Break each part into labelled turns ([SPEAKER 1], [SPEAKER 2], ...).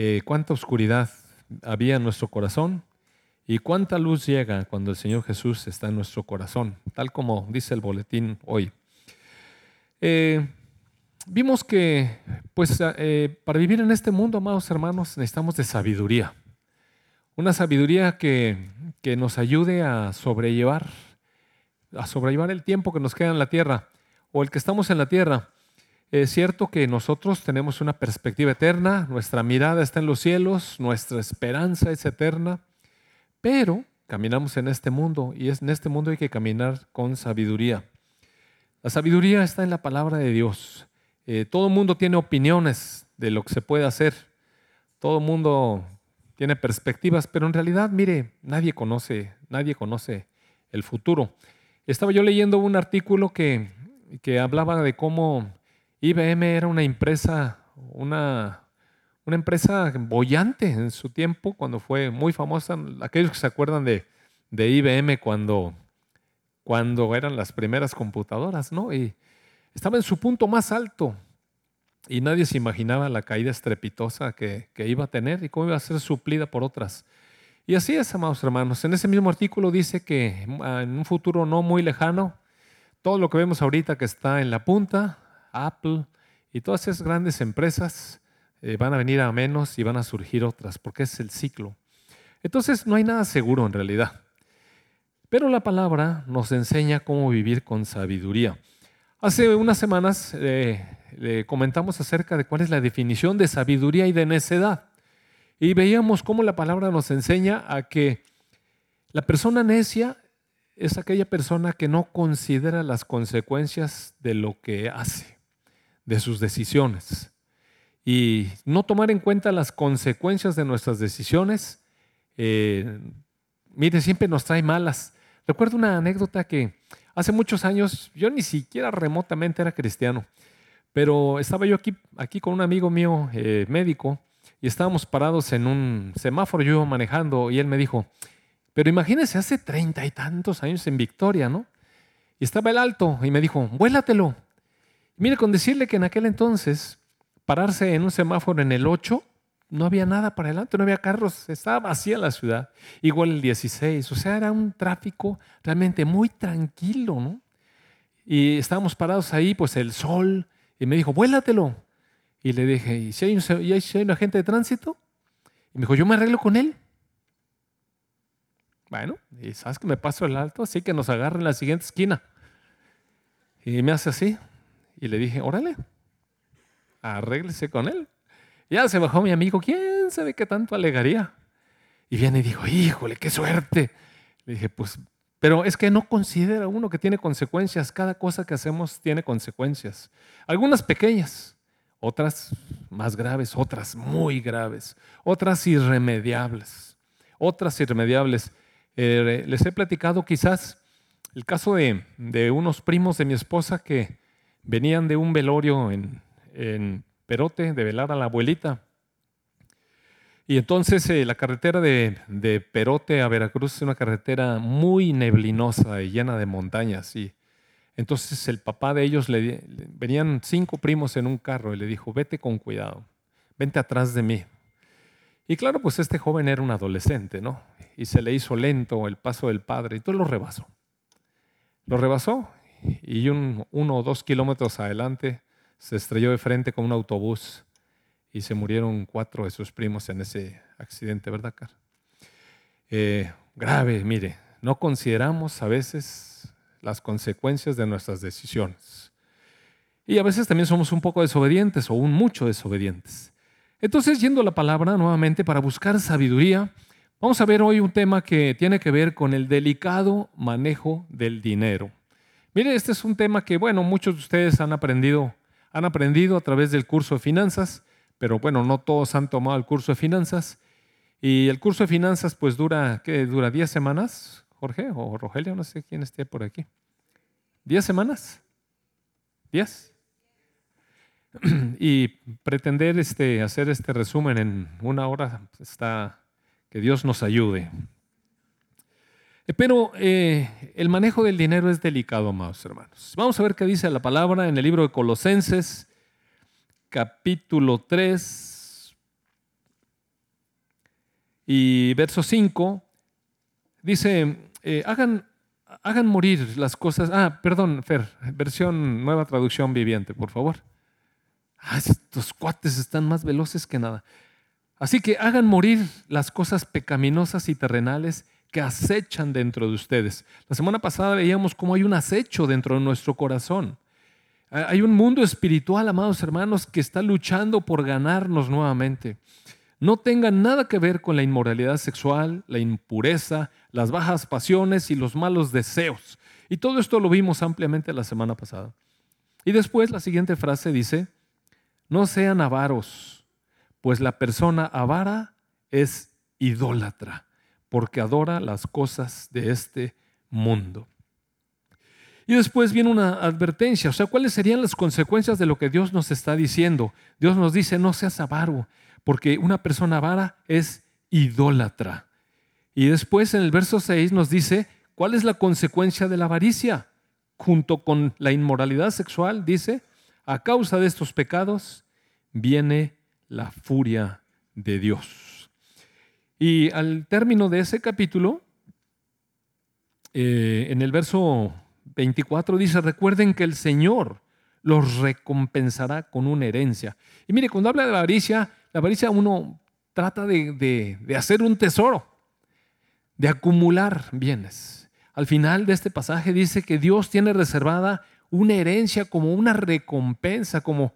[SPEAKER 1] eh, cuánta oscuridad había en nuestro corazón y cuánta luz llega cuando el Señor Jesús está en nuestro corazón, tal como dice el boletín hoy. Eh, vimos que, pues, eh, para vivir en este mundo, amados hermanos, necesitamos de sabiduría. Una sabiduría que, que nos ayude a sobrellevar, a sobrellevar el tiempo que nos queda en la tierra o el que estamos en la tierra. Es cierto que nosotros tenemos una perspectiva eterna, nuestra mirada está en los cielos, nuestra esperanza es eterna, pero caminamos en este mundo y en este mundo hay que caminar con sabiduría. La sabiduría está en la palabra de Dios. Eh, todo el mundo tiene opiniones de lo que se puede hacer. Todo el mundo tiene perspectivas, pero en realidad, mire, nadie conoce, nadie conoce el futuro. Estaba yo leyendo un artículo que, que hablaba de cómo IBM era una empresa, una, una empresa bollante en su tiempo, cuando fue muy famosa. Aquellos que se acuerdan de, de IBM cuando, cuando eran las primeras computadoras, ¿no? Y estaba en su punto más alto y nadie se imaginaba la caída estrepitosa que, que iba a tener y cómo iba a ser suplida por otras. Y así es, amados hermanos. En ese mismo artículo dice que en un futuro no muy lejano, todo lo que vemos ahorita que está en la punta, Apple y todas esas grandes empresas eh, van a venir a menos y van a surgir otras, porque es el ciclo. Entonces no hay nada seguro en realidad. Pero la palabra nos enseña cómo vivir con sabiduría. Hace unas semanas eh, comentamos acerca de cuál es la definición de sabiduría y de necedad. Y veíamos cómo la palabra nos enseña a que la persona necia es aquella persona que no considera las consecuencias de lo que hace de sus decisiones. Y no tomar en cuenta las consecuencias de nuestras decisiones, eh, mire, siempre nos trae malas. Recuerdo una anécdota que hace muchos años, yo ni siquiera remotamente era cristiano, pero estaba yo aquí, aquí con un amigo mío eh, médico y estábamos parados en un semáforo, yo iba manejando y él me dijo, pero imagínese hace treinta y tantos años en Victoria, ¿no? Y estaba el alto y me dijo, vuélatelo. Mire, con decirle que en aquel entonces pararse en un semáforo en el 8, no había nada para adelante, no había carros, estaba vacía la ciudad. Igual el 16, o sea, era un tráfico realmente muy tranquilo, ¿no? Y estábamos parados ahí, pues el sol, y me dijo, vuélatelo. Y le dije, ¿y si hay un, ¿y si hay un agente de tránsito? Y me dijo, yo me arreglo con él. Bueno, y sabes que me paso el alto, así que nos agarra en la siguiente esquina. Y me hace así, y le dije, órale, arréglese con él. Ya se bajó mi amigo, ¿quién sabe qué tanto alegaría? Y viene y dijo, híjole, qué suerte. Le dije, pues, pero es que no considera uno que tiene consecuencias. Cada cosa que hacemos tiene consecuencias. Algunas pequeñas, otras más graves, otras muy graves, otras irremediables, otras irremediables. Eh, les he platicado quizás el caso de, de unos primos de mi esposa que venían de un velorio en, Perote, de velar a la abuelita. Y entonces eh, la carretera de, Perote a Veracruz es una carretera muy neblinosa y llena de montañas. Y entonces el papá de ellos, le, venían cinco primos en un carro y le dijo, vete con cuidado, vente atrás de mí. Y claro, pues este joven era un adolescente, ¿no? Y se le hizo lento el paso del padre y todo lo rebasó. Lo rebasó y un, uno o dos kilómetros adelante se estrelló de frente con un autobús y se murieron cuatro de sus primos en ese accidente, ¿verdad, Car? Eh, grave, mire, no consideramos a veces las consecuencias de nuestras decisiones. Y a veces también somos un poco desobedientes o un mucho desobedientes. Entonces, yendo a la palabra nuevamente para buscar sabiduría, vamos a ver hoy un tema que tiene que ver con el delicado manejo del dinero. Mire, este es un tema que, bueno, muchos de ustedes han aprendido, han aprendido a través del curso de finanzas, pero bueno, no todos han tomado el curso de finanzas. Y el curso de finanzas, pues dura, ¿qué? ¿Dura 10 semanas, Jorge? O Rogelio, no sé quién esté por aquí. ¿10 semanas? ¿10? y pretender este, hacer este resumen en una hora está, que Dios nos ayude. Eh, pero eh, el manejo del dinero es delicado, amados hermanos. Vamos a ver qué dice la palabra en el libro de Colosenses, capítulo 3, y verso 5, dice, eh, hagan, hagan morir las cosas. Ah, perdón, Fer, versión nueva traducción viviente, por favor. Ah, estos cuates están más veloces que nada. Así que hagan morir las cosas pecaminosas y terrenales que acechan dentro de ustedes. La semana pasada veíamos cómo hay un acecho dentro de nuestro corazón. Hay un mundo espiritual, amados hermanos, que está luchando por ganarnos nuevamente. No tengan nada que ver con la inmoralidad sexual, la impureza, las bajas pasiones y los malos deseos. Y todo esto lo vimos ampliamente la semana pasada. Y después la siguiente frase dice, no sean avaros, pues la persona avara es idólatra, porque adora las cosas de este mundo. Y después viene una advertencia, o sea, ¿cuáles serían las consecuencias de lo que Dios nos está diciendo? Dios nos dice, no seas avaro, porque una persona avara es idólatra. Y después en el verso 6 nos dice, ¿cuál es la consecuencia de la avaricia? Junto con la inmoralidad sexual, dice, a causa de estos pecados viene la furia de Dios. Y al término de ese capítulo, eh, en el verso 24 dice, recuerden que el Señor los recompensará con una herencia. Y mire, cuando habla de la avaricia, la avaricia uno trata de, de hacer un tesoro, de acumular bienes. Al final de este pasaje dice que Dios tiene reservada una herencia como una recompensa, como,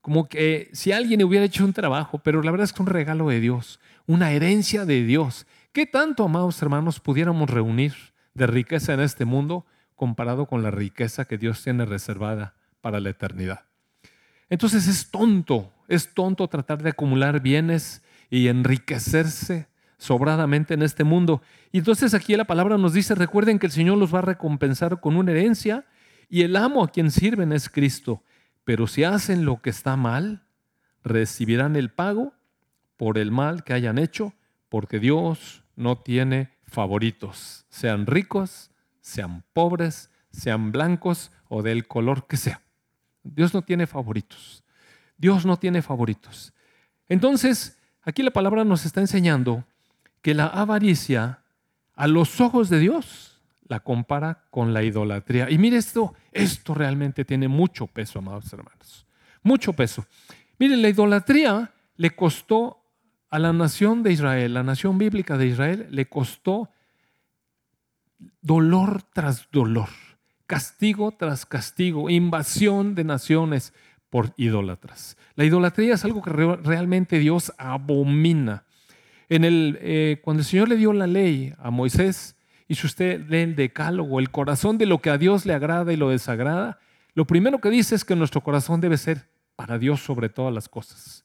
[SPEAKER 1] como que si alguien hubiera hecho un trabajo, pero la verdad es que un regalo de Dios, una herencia de Dios. ¿Qué tanto, amados hermanos, pudiéramos reunir de riqueza en este mundo comparado con la riqueza que Dios tiene reservada para la eternidad. Entonces es tonto, es tonto tratar de acumular bienes y enriquecerse sobradamente en este mundo. Y entonces aquí la palabra nos dice, recuerden que el Señor los va a recompensar con una herencia y el amo a quien sirven es Cristo. Pero si hacen lo que está mal, recibirán el pago por el mal que hayan hecho, porque Dios no tiene favoritos, sean ricos sean pobres, sean blancos o del color que sea. Dios no tiene favoritos. Dios no tiene favoritos. Entonces, aquí la palabra nos está enseñando que la avaricia a los ojos de Dios la compara con la idolatría. Y mire esto, esto realmente tiene mucho peso, amados hermanos. Mucho peso. Mire, la idolatría le costó a la nación de Israel, la nación bíblica de Israel, le costó dolor tras dolor, castigo tras castigo, invasión de naciones por idólatras. La idolatría es algo que realmente Dios abomina. Eh, cuando el Señor le dio la ley a Moisés, y si usted lee el decálogo, el corazón de lo que a Dios le agrada y lo desagrada, lo primero que dice es que nuestro corazón debe ser para Dios sobre todas las cosas.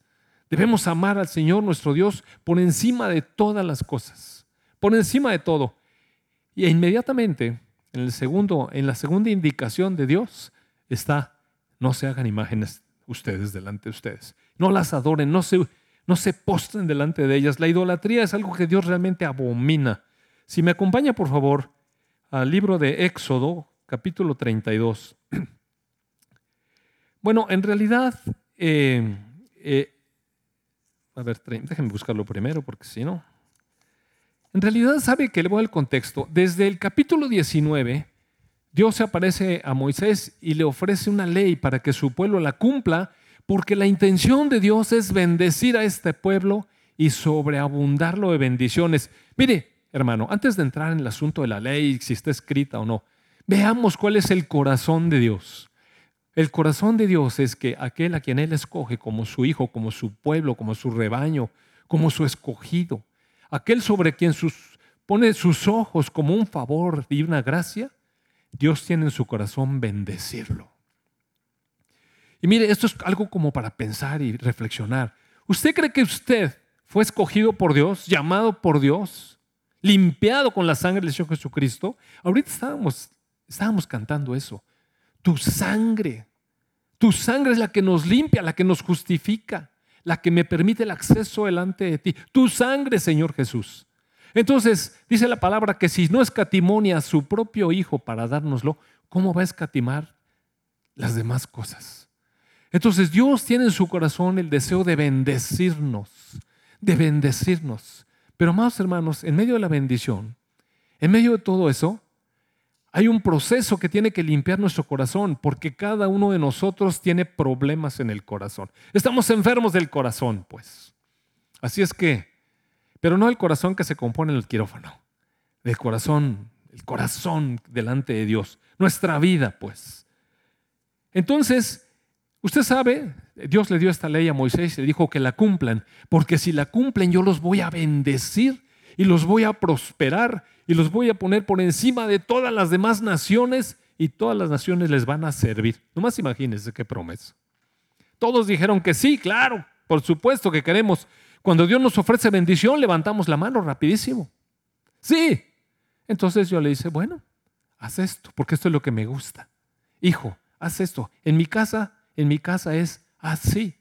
[SPEAKER 1] Debemos amar al Señor nuestro Dios por encima de todas las cosas, por encima de todo. Y inmediatamente, en, el segundo, en la segunda indicación de Dios, está, no se hagan imágenes ustedes delante de ustedes. No las adoren, no se, no se postren delante de ellas. La idolatría es algo que Dios realmente abomina. Si me acompaña, por favor, al libro de Éxodo, capítulo 32. Bueno, en realidad, eh, eh, a ver, déjenme buscarlo primero, porque si no, en realidad sabe que le voy al contexto. Desde el capítulo 19, Dios se aparece a Moisés y le ofrece una ley para que su pueblo la cumpla, porque la intención de Dios es bendecir a este pueblo y sobreabundarlo de bendiciones. Mire, hermano, antes de entrar en el asunto de la ley, si está escrita o no, veamos cuál es el corazón de Dios. El corazón de Dios es que aquel a quien Él escoge como su hijo, como su pueblo, como su rebaño, como su escogido, aquel sobre quien pone sus ojos como un favor y una gracia, Dios tiene en su corazón bendecirlo. Y mire, esto es algo como para pensar y reflexionar. ¿Usted cree que usted fue escogido por Dios, llamado por Dios, limpiado con la sangre del Señor Jesucristo? Ahorita estábamos, estábamos cantando eso. Tu sangre, tu sangre es la que nos limpia, la que nos justifica la que me permite el acceso delante de ti. Tu sangre, Señor Jesús. Entonces, dice la palabra que si no escatimonia a su propio Hijo para dárnoslo, ¿cómo va a escatimar las demás cosas? Entonces, Dios tiene en su corazón el deseo de bendecirnos, de bendecirnos. Pero amados hermanos, en medio de la bendición, en medio de todo eso, hay un proceso que tiene que limpiar nuestro corazón, porque cada uno de nosotros tiene problemas en el corazón. Estamos enfermos del corazón, pues. Así es que, pero no el corazón que se compone en el quirófano, del corazón, el corazón delante de Dios, nuestra vida, pues. Entonces, usted sabe, Dios le dio esta ley a Moisés y le dijo que la cumplan, porque si la cumplen yo los voy a bendecir y los voy a prosperar y los voy a poner por encima de todas las demás naciones y todas las naciones les van a servir. Nomás imagínense qué promesa. Todos dijeron que sí, claro, por supuesto que queremos. Cuando Dios nos ofrece bendición, levantamos la mano rapidísimo. Sí. Entonces yo le dice, bueno, haz esto, porque esto es lo que me gusta. Hijo, haz esto. En mi casa, en mi casa es así.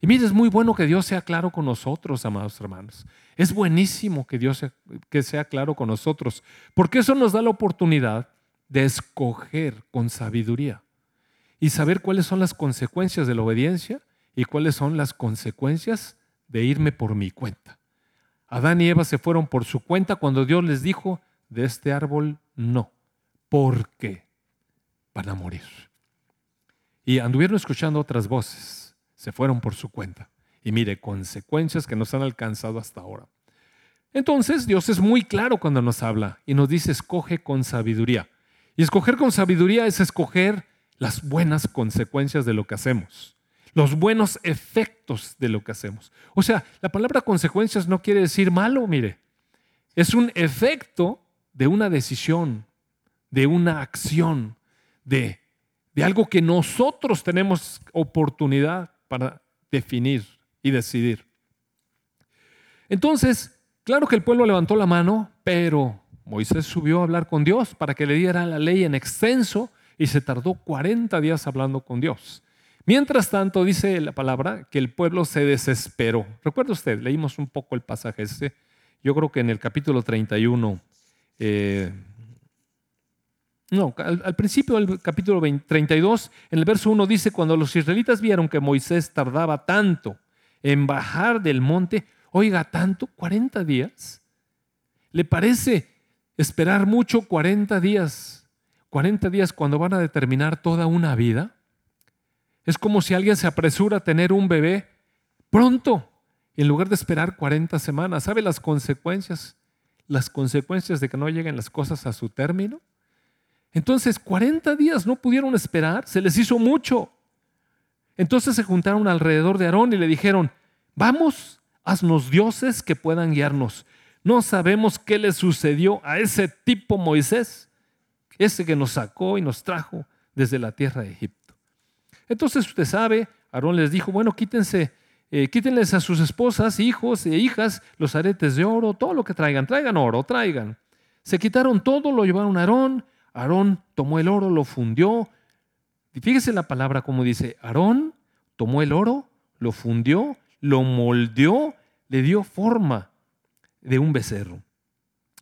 [SPEAKER 1] Y mire, es muy bueno que Dios sea claro con nosotros, amados hermanos. Es buenísimo que Dios sea, que sea claro con nosotros, porque eso nos da la oportunidad de escoger con sabiduría y saber cuáles son las consecuencias de la obediencia y cuáles son las consecuencias de irme por mi cuenta. Adán y Eva se fueron por su cuenta cuando Dios les dijo, de este árbol no. ¿Por qué? Van a morir. Y anduvieron escuchando otras voces se fueron por su cuenta. Y mire, consecuencias que nos han alcanzado hasta ahora. Entonces Dios es muy claro cuando nos habla y nos dice, escoge con sabiduría. Y escoger con sabiduría es escoger las buenas consecuencias de lo que hacemos, los buenos efectos de lo que hacemos. O sea, la palabra consecuencias no quiere decir malo, mire. Es un efecto de una decisión, de una acción, de, de algo que nosotros tenemos oportunidad para definir y decidir. Entonces, claro que el pueblo levantó la mano, pero Moisés subió a hablar con Dios para que le diera la ley en extenso y se tardó 40 días hablando con Dios. Mientras tanto, dice la palabra que el pueblo se desesperó. Recuerda usted, leímos un poco el pasaje este. Yo creo que en el capítulo 31, eh, no, al, principio del capítulo 32, en el verso 1 dice, cuando los israelitas vieron que Moisés tardaba tanto en bajar del monte, oiga, tanto, 40 días. ¿Le parece esperar mucho 40 días? 40 días cuando van a determinar toda una vida. Es como si alguien se apresura a tener un bebé pronto, en lugar de esperar 40 semanas. ¿Sabe las consecuencias? Las consecuencias de que no lleguen las cosas a su término. Entonces, 40 días no pudieron esperar, se les hizo mucho. Entonces se juntaron alrededor de Aarón y le dijeron, vamos, haznos dioses que puedan guiarnos. No sabemos qué le sucedió a ese tipo Moisés, ese que nos sacó y nos trajo desde la tierra de Egipto. Entonces usted sabe, Aarón les dijo, bueno, quítense, eh, quítenles a sus esposas, hijos e hijas los aretes de oro, todo lo que traigan, traigan oro, traigan. Se quitaron todo, lo llevaron a Aarón, Aarón tomó el oro, lo fundió. Fíjese la palabra como dice, Aarón tomó el oro, lo fundió, lo moldeó, le dio forma de un becerro.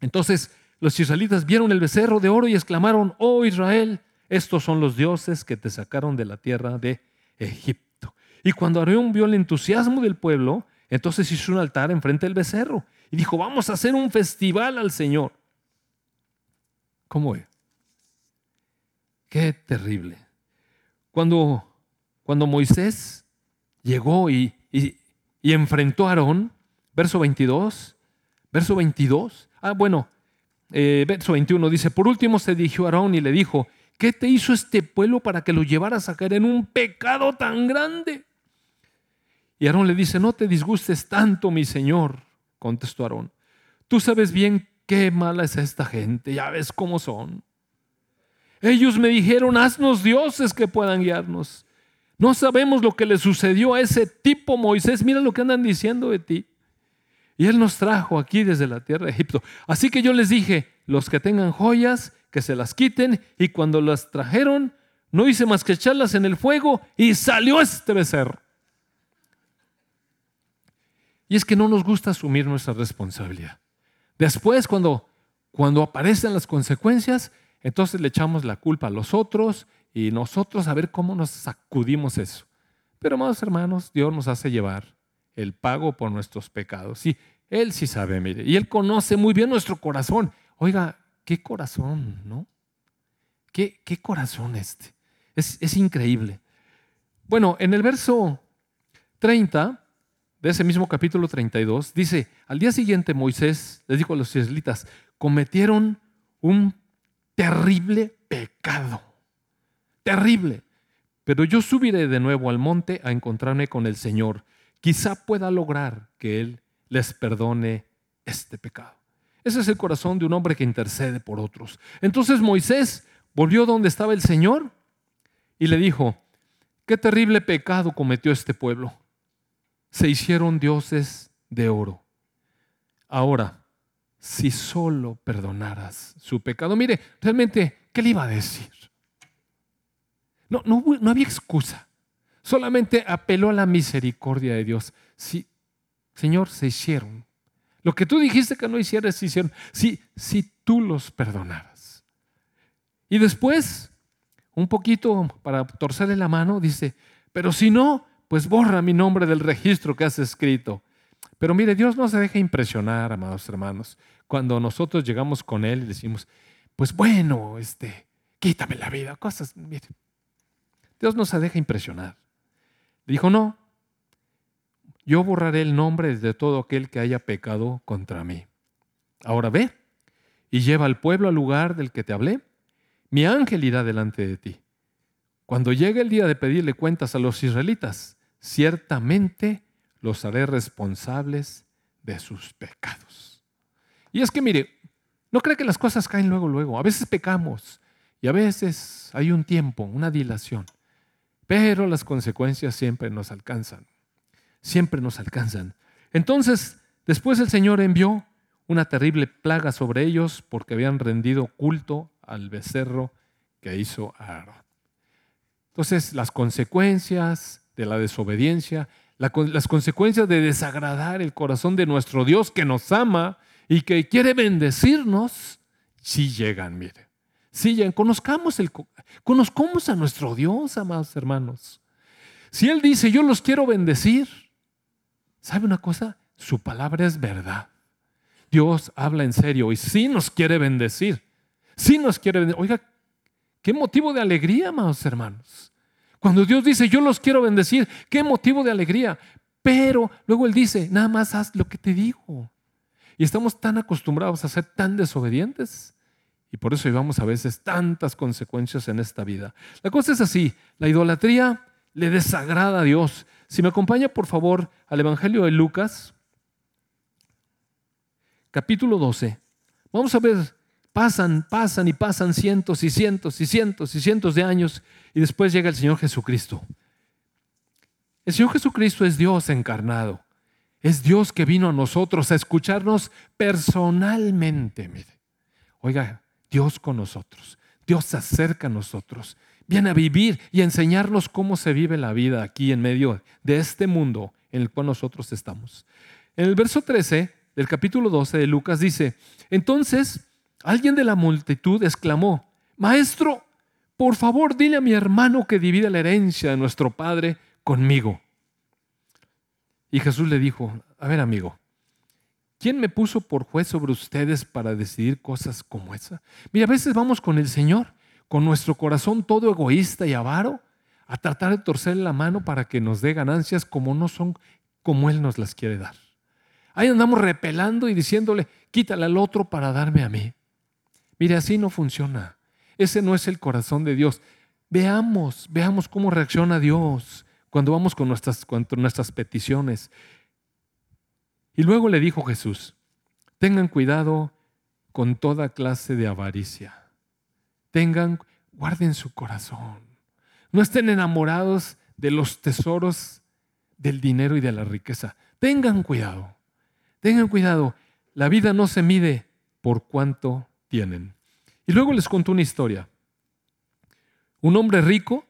[SPEAKER 1] Entonces los israelitas vieron el becerro de oro y exclamaron, oh Israel, estos son los dioses que te sacaron de la tierra de Egipto. Y cuando Aarón vio el entusiasmo del pueblo, entonces hizo un altar enfrente del becerro y dijo, vamos a hacer un festival al Señor. ¿Cómo es? Qué terrible. Cuando, cuando Moisés llegó y, enfrentó a Aarón, verso 22, verso 22, ah, bueno, eh, verso 21 dice, por último se dirigió a Aarón y le dijo, ¿qué te hizo este pueblo para que lo llevaras a caer en un pecado tan grande? Y Aarón le dice, no te disgustes tanto, mi señor, contestó Aarón. Tú sabes bien qué mala es esta gente, ya ves cómo son. Ellos me dijeron, haznos dioses que puedan guiarnos. No sabemos lo que le sucedió a ese tipo Moisés. Mira lo que andan diciendo de ti. Y él nos trajo aquí desde la tierra de Egipto. Así que yo les dije, los que tengan joyas, que se las quiten. Y cuando las trajeron, no hice más que echarlas en el fuego y salió este becerro. Y es que no nos gusta asumir nuestra responsabilidad. Después, cuando, cuando aparecen las consecuencias, entonces le echamos la culpa a los otros y nosotros a ver cómo nos sacudimos eso. Pero, amados hermanos, Dios nos hace llevar el pago por nuestros pecados. Sí, Él sí sabe, mire, y Él conoce muy bien nuestro corazón. Oiga, qué corazón, ¿no? ¿Qué, qué corazón este? Es, es increíble. Bueno, en el verso 30 de ese mismo capítulo 32, dice, al día siguiente Moisés les dijo a los israelitas, cometieron un terrible pecado, terrible. Pero yo subiré de nuevo al monte a encontrarme con el Señor. Quizá pueda lograr que Él les perdone este pecado. Ese es el corazón de un hombre que intercede por otros. Entonces Moisés volvió donde estaba el Señor y le dijo, qué terrible pecado cometió este pueblo se hicieron dioses de oro. Ahora, si solo perdonaras su pecado, mire, realmente, ¿qué le iba a decir? No, no, había excusa. Solamente apeló a la misericordia de Dios. Sí, Señor, se hicieron. Lo que tú dijiste que no hicieras, se hicieron. Si, si tú los perdonaras. Y después, un poquito para torcerle la mano, dice, pero si no, pues borra mi nombre del registro que has escrito. Pero mire, Dios no se deja impresionar, amados hermanos, cuando nosotros llegamos con Él y decimos, pues bueno, este, quítame la vida, cosas, mire. Dios no se deja impresionar. dijo, no, yo borraré el nombre de todo aquel que haya pecado contra mí. Ahora ve y lleva al pueblo al lugar del que te hablé. Mi ángel irá delante de ti. Cuando llegue el día de pedirle cuentas a los israelitas, ciertamente los haré responsables de sus pecados. Y es que mire, no cree que las cosas caen luego, luego. A veces pecamos y a veces hay un tiempo, una dilación. Pero las consecuencias siempre nos alcanzan. Siempre nos alcanzan. Entonces, después el Señor envió una terrible plaga sobre ellos porque habían rendido culto al becerro que hizo Aarón. Entonces, las consecuencias de la desobediencia, las consecuencias de desagradar el corazón de nuestro Dios que nos ama y que quiere bendecirnos, sí llegan, mire. Sí llegan. Conozcamos, el, conozcamos a nuestro Dios, amados hermanos. Si Él dice, yo los quiero bendecir, ¿sabe una cosa? Su palabra es verdad. Dios habla en serio y sí nos quiere bendecir. Sí nos quiere bendecir. Oiga, qué motivo de alegría, amados hermanos. Cuando Dios dice, yo los quiero bendecir, qué motivo de alegría. Pero luego Él dice, nada más haz lo que te digo. Y estamos tan acostumbrados a ser tan desobedientes. Y por eso llevamos a veces tantas consecuencias en esta vida. La cosa es así, la idolatría le desagrada a Dios. Si me acompaña por favor al Evangelio de Lucas, capítulo 12, vamos a ver Pasan, pasan y pasan cientos y cientos y cientos y cientos de años y después llega el Señor Jesucristo. El Señor Jesucristo es Dios encarnado. Es Dios que vino a nosotros a escucharnos personalmente. Oiga, Dios con nosotros. Dios se acerca a nosotros. Viene a vivir y a enseñarnos cómo se vive la vida aquí en medio de este mundo en el cual nosotros estamos. En el verso 13 del capítulo 12 de Lucas dice, entonces Alguien de la multitud exclamó, Maestro, por favor dile a mi hermano que divida la herencia de nuestro Padre conmigo. Y Jesús le dijo, a ver amigo, ¿quién me puso por juez sobre ustedes para decidir cosas como esa? Mira, a veces vamos con el Señor, con nuestro corazón todo egoísta y avaro, a tratar de torcer la mano para que nos dé ganancias como no son como Él nos las quiere dar. Ahí andamos repelando y diciéndole, quítale al otro para darme a mí. Mire, así no funciona. Ese no es el corazón de Dios. Veamos, veamos cómo reacciona Dios cuando vamos con nuestras, con nuestras peticiones. Y luego le dijo Jesús, tengan cuidado con toda clase de avaricia. Tengan, guarden su corazón. No estén enamorados de los tesoros del dinero y de la riqueza. Tengan cuidado. Tengan cuidado. La vida no se mide por cuánto tienen. Y luego les contó una historia. Un hombre rico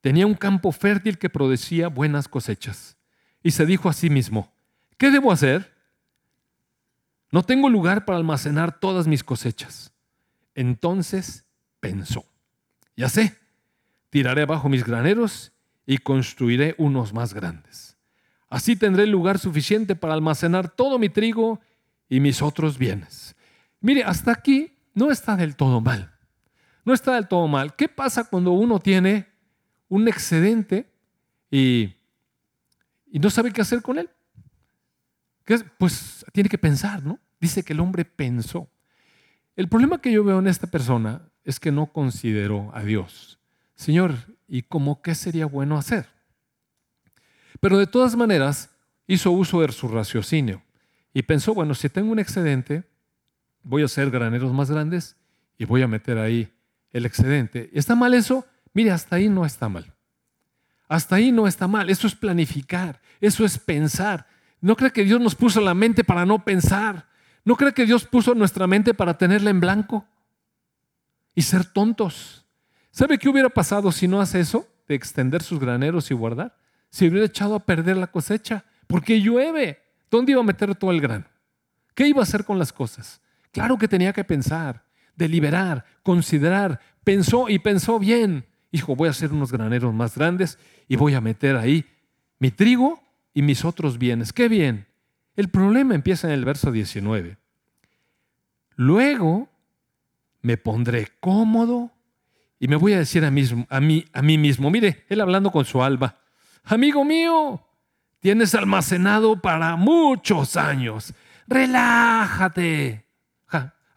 [SPEAKER 1] tenía un campo fértil que producía buenas cosechas y se dijo a sí mismo, ¿qué debo hacer? No tengo lugar para almacenar todas mis cosechas. Entonces pensó, ya sé, tiraré abajo mis graneros y construiré unos más grandes. Así tendré lugar suficiente para almacenar todo mi trigo y mis otros bienes. Mire, hasta aquí no está del todo mal. No está del todo mal. ¿Qué pasa cuando uno tiene un excedente y, no sabe qué hacer con él? Pues tiene que pensar, ¿no? Dice que el hombre pensó. El problema que yo veo en esta persona es que no consideró a Dios. Señor, ¿y cómo qué sería bueno hacer? Pero de todas maneras hizo uso de su raciocinio y pensó, bueno, si tengo un excedente, voy a hacer graneros más grandes y voy a meter ahí el excedente. ¿Está mal eso? Mire, hasta ahí no está mal. Hasta ahí no está mal. Eso es planificar, eso es pensar. ¿No cree que Dios nos puso la mente para no pensar? ¿No cree que Dios puso nuestra mente para tenerla en blanco y ser tontos? ¿Sabe qué hubiera pasado si no hace eso? De extender sus graneros y guardar. Se hubiera echado a perder la cosecha, porque llueve. ¿Dónde iba a meter todo el grano? ¿Qué iba a hacer con las cosas? Claro que tenía que pensar, deliberar, considerar. Pensó y pensó bien. Dijo, voy a hacer unos graneros más grandes y voy a meter ahí mi trigo y mis otros bienes. ¿Qué bien? El problema empieza en el verso 19. Luego me pondré cómodo y me voy a decir a mí, a mí, a mí mismo, mire, él hablando con su alba, amigo mío, tienes almacenado para muchos años, relájate.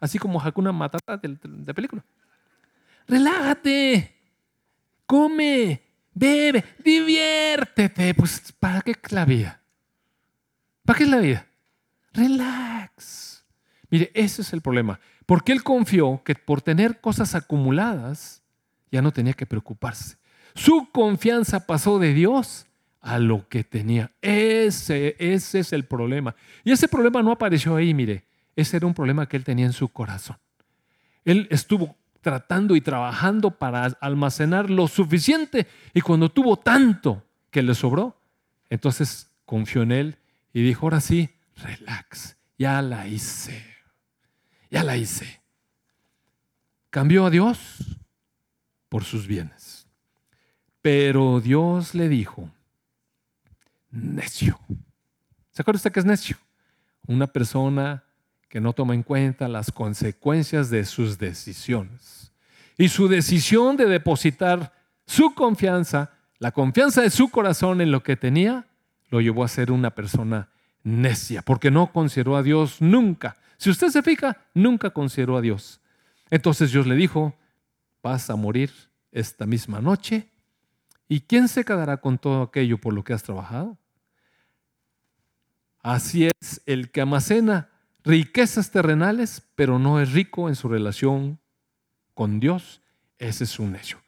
[SPEAKER 1] Así como Hakuna Matata de, de película. Relájate, come, bebe, diviértete. Pues, ¿para qué es la vida? ¿Para qué es la vida? Relax. Mire, ese es el problema. Porque él confió que por tener cosas acumuladas ya no tenía que preocuparse. Su confianza pasó de Dios a lo que tenía. Ese, ese es el problema. Y ese problema no apareció ahí, mire. Ese era un problema que él tenía en su corazón. Él estuvo tratando y trabajando para almacenar lo suficiente y cuando tuvo tanto que le sobró, entonces confió en él y dijo, ahora sí, relax, ya la hice, ya la hice. Cambió a Dios por sus bienes. Pero Dios le dijo, necio. ¿Se acuerda usted que es necio? Una persona que no toma en cuenta las consecuencias de sus decisiones. Y su decisión de depositar su confianza, la confianza de su corazón en lo que tenía, lo llevó a ser una persona necia, porque no consideró a Dios nunca. Si usted se fija, nunca consideró a Dios. Entonces Dios le dijo, vas a morir esta misma noche. ¿Y quién se quedará con todo aquello por lo que has trabajado? Así es el que almacena riquezas terrenales, pero no es rico en su relación con Dios, ese es un necio.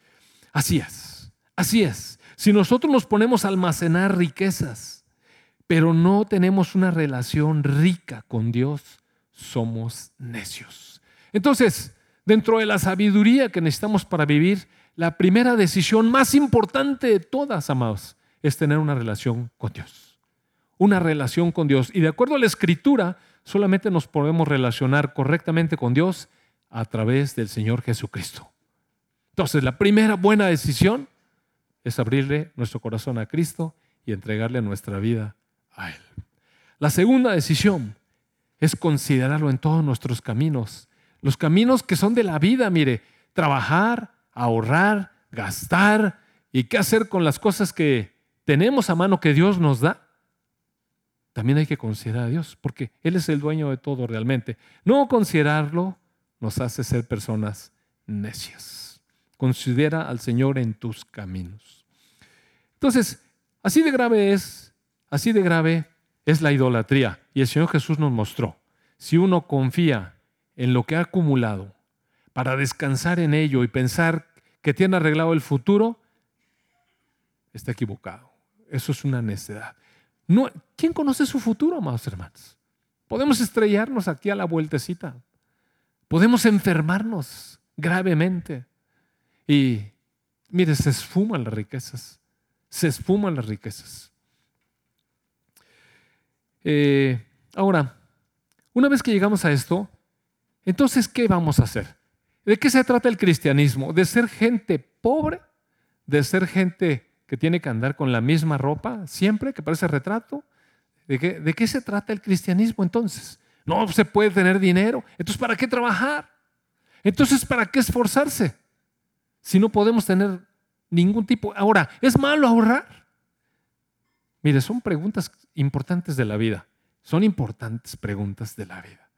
[SPEAKER 1] Así es, así es. Si nosotros nos ponemos a almacenar riquezas, pero no tenemos una relación rica con Dios, somos necios. Entonces, dentro de la sabiduría que necesitamos para vivir, la primera decisión más importante de todas, amados, es tener una relación con Dios. Una relación con Dios. Y de acuerdo a la escritura, solamente nos podemos relacionar correctamente con Dios a través del Señor Jesucristo. Entonces, la primera buena decisión es abrirle nuestro corazón a Cristo y entregarle nuestra vida a Él. La segunda decisión es considerarlo en todos nuestros caminos. Los caminos que son de la vida, mire, trabajar, ahorrar, gastar y qué hacer con las cosas que tenemos a mano que Dios nos da también hay que considerar a Dios, porque Él es el dueño de todo realmente. No considerarlo nos hace ser personas necias. Considera al Señor en tus caminos. Entonces, así de grave es, así de grave es la idolatría. Y el Señor Jesús nos mostró, si uno confía en lo que ha acumulado para descansar en ello y pensar que tiene arreglado el futuro, está equivocado. Eso es una necedad. ¿Quién conoce su futuro, amados hermanos? Podemos estrellarnos aquí a la vueltecita. Podemos enfermarnos gravemente. Y mire, se esfuman las riquezas. Se esfuman las riquezas. Eh, ahora, una vez que llegamos a esto, entonces, ¿qué vamos a hacer? ¿De qué se trata el cristianismo? ¿De ser gente pobre? ¿De ser gente que tiene que andar con la misma ropa siempre, que parece retrato? ¿De qué, ¿De qué se trata el cristianismo entonces? No se puede tener dinero. Entonces, ¿para qué trabajar? Entonces, ¿para qué esforzarse? Si no podemos tener ningún tipo. Ahora, ¿es malo ahorrar? Mire, son preguntas importantes de la vida. Son importantes preguntas de la vida.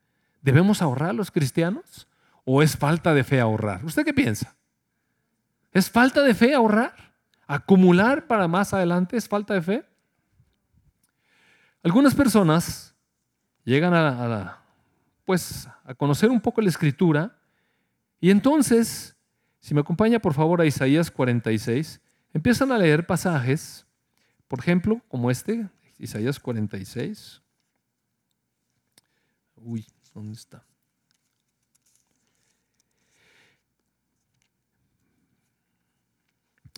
[SPEAKER 1] ¿Debemos ahorrar los cristianos? ¿O es falta de fe ahorrar? ¿Usted qué piensa? ¿Es falta de fe ahorrar? ¿Acumular para más adelante es falta de fe? Algunas personas llegan a, pues, a conocer un poco la escritura y entonces, si me acompaña por favor a Isaías 46, empiezan a leer pasajes, por ejemplo, como este, Isaías 46. Uy, ¿dónde está?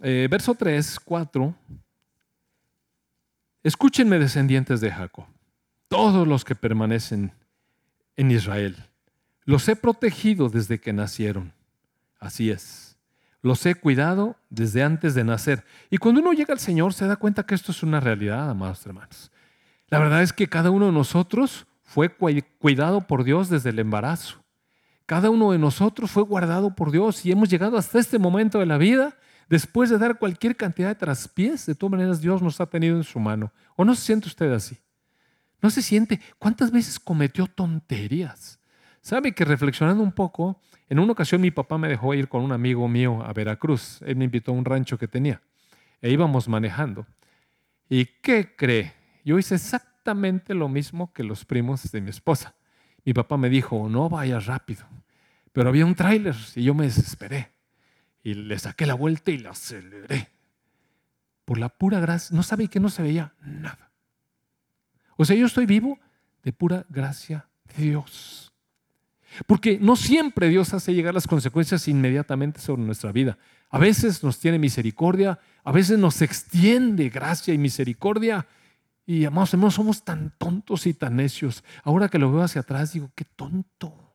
[SPEAKER 1] Eh, verso 3, 4. Escúchenme descendientes de Jacob, todos los que permanecen en Israel. Los he protegido desde que nacieron. Así es. Los he cuidado desde antes de nacer. Y cuando uno llega al Señor se da cuenta que esto es una realidad, amados hermanos. La verdad es que cada uno de nosotros fue cuidado por Dios desde el embarazo. Cada uno de nosotros fue guardado por Dios y hemos llegado hasta este momento de la vida después de dar cualquier cantidad de traspiés, de todas maneras Dios nos ha tenido en su mano. ¿O no se siente usted así? ¿No se siente? ¿Cuántas veces cometió tonterías? ¿Sabe que reflexionando un poco, en una ocasión mi papá me dejó ir con un amigo mío a Veracruz. Él me invitó a un rancho que tenía. E íbamos manejando. ¿Y qué cree? Yo hice exactamente lo mismo que los primos de mi esposa. Mi papá me dijo, no vayas rápido. Pero había un tráiler y yo me desesperé y le saqué la vuelta y la aceleré. Por la pura gracia, no sabe que no se veía nada. O sea, yo estoy vivo de pura gracia de Dios. Porque no siempre Dios hace llegar las consecuencias inmediatamente sobre nuestra vida. A veces nos tiene misericordia, a veces nos extiende gracia y misericordia. Y amados hermanos, somos tan tontos y tan necios. Ahora que lo veo hacia atrás, digo, qué tonto.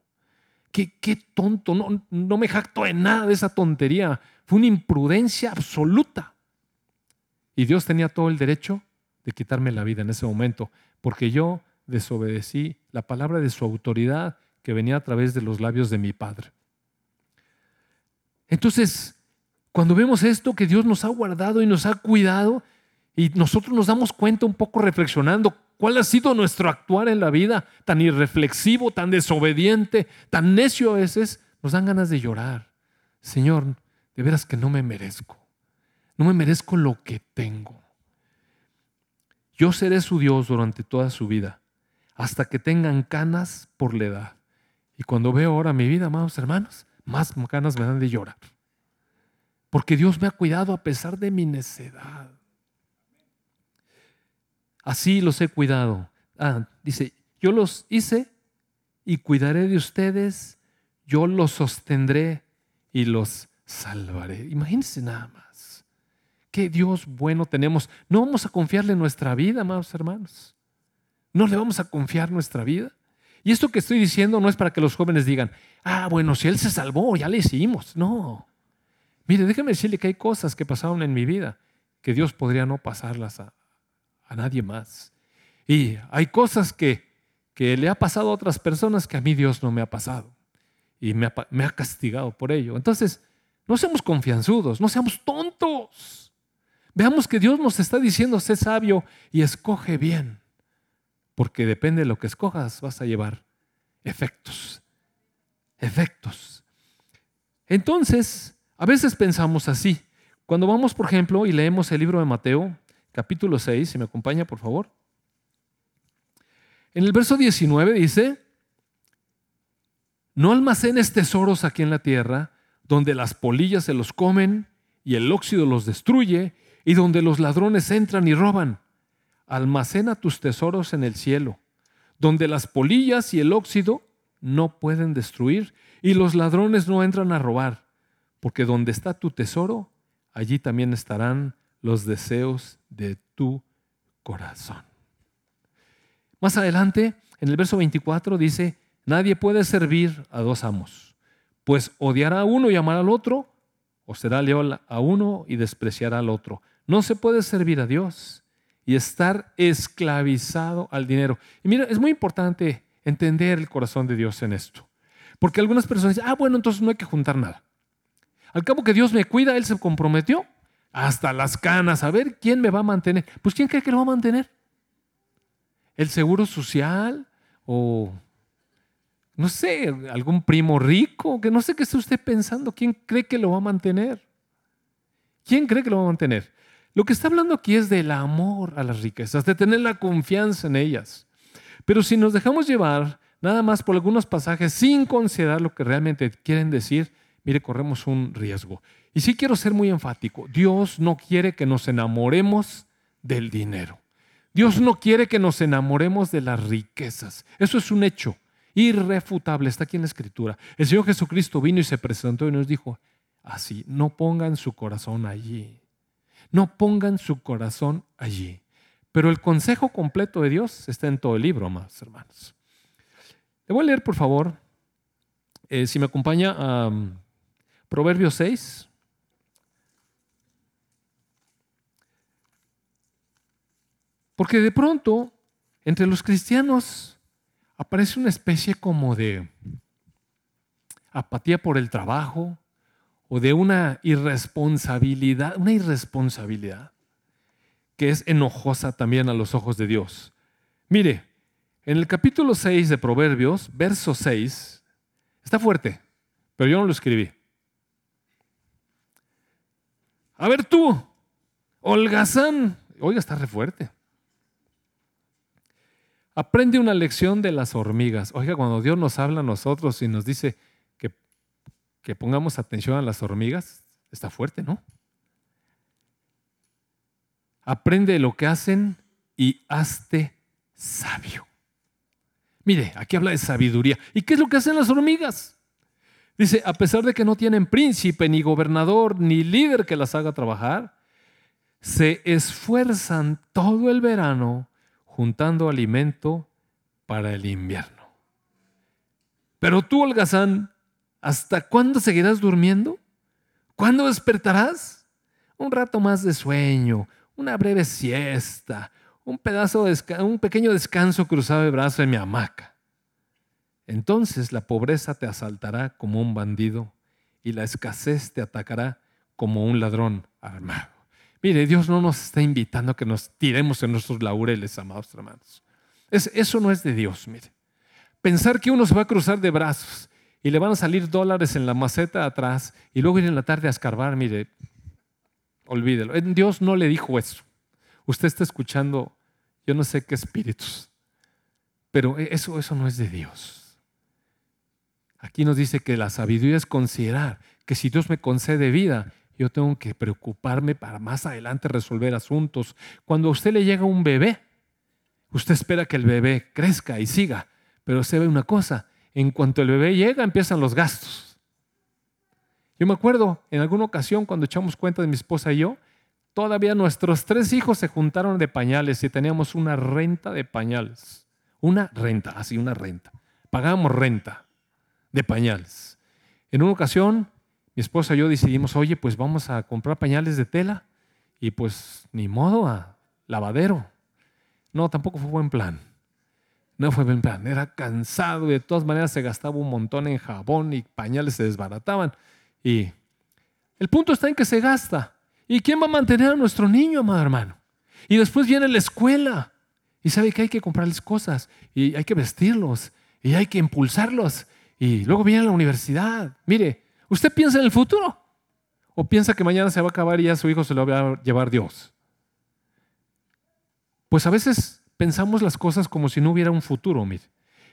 [SPEAKER 1] Qué, tonto, no, no me jacto de nada de esa tontería. Fue una imprudencia absoluta. Y Dios tenía todo el derecho de quitarme la vida en ese momento, porque yo desobedecí la palabra de su autoridad que venía a través de los labios de mi Padre. Entonces, cuando vemos esto, que Dios nos ha guardado y nos ha cuidado, y nosotros nos damos cuenta un poco reflexionando ¿Cuál ha sido nuestro actuar en la vida? Tan irreflexivo, tan desobediente, tan necio a veces. Nos dan ganas de llorar. Señor, de veras que no me merezco. No me merezco lo que tengo. Yo seré su Dios durante toda su vida, hasta que tengan canas por la edad. Y cuando veo ahora mi vida, amados hermanos, más ganas me dan de llorar. Porque Dios me ha cuidado a pesar de mi necedad. Así los he cuidado. Ah, dice, yo los hice y cuidaré de ustedes, yo los sostendré y los salvaré. Imagínense nada más. Qué Dios bueno tenemos. No vamos a confiarle nuestra vida, amados hermanos. No le vamos a confiar nuestra vida. Y esto que estoy diciendo no es para que los jóvenes digan, ah, bueno, si Él se salvó, ya le hicimos. No. Mire, déjeme decirle que hay cosas que pasaron en mi vida que Dios podría no pasarlas a, a nadie más. Y hay cosas que, que le ha pasado a otras personas que a mí Dios no me ha pasado. Y me ha, me ha castigado por ello. Entonces, no seamos confianzudos, no seamos tontos. Veamos que Dios nos está diciendo, sé sabio y escoge bien. Porque depende de lo que escojas, vas a llevar efectos. Efectos. Entonces, a veces pensamos así. Cuando vamos, por ejemplo, y leemos el libro de Mateo, capítulo 6, si me acompaña, por favor. En el verso 19 dice, no almacenes tesoros aquí en la tierra, donde las polillas se los comen y el óxido los destruye, y donde los ladrones entran y roban. Almacena tus tesoros en el cielo, donde las polillas y el óxido no pueden destruir, y los ladrones no entran a robar, porque donde está tu tesoro, allí también estarán los deseos de tu corazón. Más adelante, en el verso 24 dice, nadie puede servir a dos amos, pues odiará a uno y amará al otro, o será leal a uno y despreciará al otro. No se puede servir a Dios y estar esclavizado al dinero. Y mira, es muy importante entender el corazón de Dios en esto. Porque algunas personas dicen, ah, bueno, entonces no hay que juntar nada. Al cabo que Dios me cuida, Él se comprometió hasta las canas. A ver, ¿quién me va a mantener? Pues ¿quién cree que lo va a mantener? ¿El seguro social? ¿O no sé, algún primo rico? Que no sé qué está usted pensando. ¿Quién cree que lo va a mantener? ¿Quién cree que lo va a mantener? Lo que está hablando aquí es del amor a las riquezas, de tener la confianza en ellas. Pero si nos dejamos llevar nada más por algunos pasajes sin considerar lo que realmente quieren decir, mire, corremos un riesgo. Y sí quiero ser muy enfático, Dios no quiere que nos enamoremos del dinero. Dios no quiere que nos enamoremos de las riquezas. Eso es un hecho irrefutable, está aquí en la escritura. El Señor Jesucristo vino y se presentó y nos dijo, así, no pongan su corazón allí. No pongan su corazón allí. Pero el consejo completo de Dios está en todo el libro, más hermanos. Le voy a leer, por favor, eh, si me acompaña a Proverbios 6. Porque de pronto, entre los cristianos, aparece una especie como de apatía por el trabajo o de una irresponsabilidad, una irresponsabilidad que es enojosa también a los ojos de Dios. Mire, en el capítulo 6 de Proverbios, verso 6, está fuerte, pero yo no lo escribí. A ver tú, holgazán, oiga, está re fuerte. Aprende una lección de las hormigas. Oiga, cuando Dios nos habla a nosotros y nos dice que, que pongamos atención a las hormigas, está fuerte, ¿no? Aprende lo que hacen y hazte sabio. Mire, aquí habla de sabiduría. ¿Y qué es lo que hacen las hormigas? Dice, a pesar de que no tienen príncipe, ni gobernador, ni líder que las haga trabajar, se esfuerzan todo el verano juntando alimento para el invierno. Pero tú, holgazán, ¿hasta cuándo seguirás durmiendo? ¿Cuándo despertarás? Un rato más de sueño, una breve siesta, un pedazo de un pequeño descanso cruzado de brazo en mi hamaca. Entonces la pobreza te asaltará como un bandido y la escasez te atacará como un ladrón armado. Mire, Dios no nos está invitando a que nos tiremos en nuestros laureles, amados hermanos. eso no es de Dios, mire. Pensar que uno se va a cruzar de brazos y le van a salir dólares en la maceta atrás y luego ir en la tarde a escarbar, mire, olvídelo. Dios no le dijo eso. Usted está escuchando, yo no sé qué espíritus, pero eso, eso no es de Dios. Aquí nos dice que la sabiduría es considerar que si Dios me concede vida, yo tengo que preocuparme para más adelante resolver asuntos. Cuando a usted le llega un bebé, usted espera que el bebé crezca y siga, pero se ve una cosa, en cuanto el bebé llega empiezan los gastos. Yo me acuerdo en alguna ocasión cuando echamos cuenta de mi esposa y yo, todavía nuestros tres hijos se juntaron de pañales y teníamos una renta de pañales. Una renta, así una renta. Pagábamos renta de pañales. En una ocasión, mi esposa y yo decidimos, oye, pues vamos a comprar pañales de tela y pues ni modo a lavadero. No, tampoco fue buen plan. No fue buen plan. Era cansado y de todas maneras se gastaba un montón en jabón y pañales se desbarataban. Y el punto está en que se gasta. ¿Y quién va a mantener a nuestro niño, amado hermano? Y después viene la escuela. Y sabe que hay que comprarles cosas. Y hay que vestirlos. Y hay que impulsarlos. Y luego viene la universidad. Mire, ¿usted piensa en el futuro? ¿O piensa que mañana se va a acabar y ya su hijo se lo va a llevar Dios? Pues a veces pensamos las cosas como si no hubiera un futuro, mire.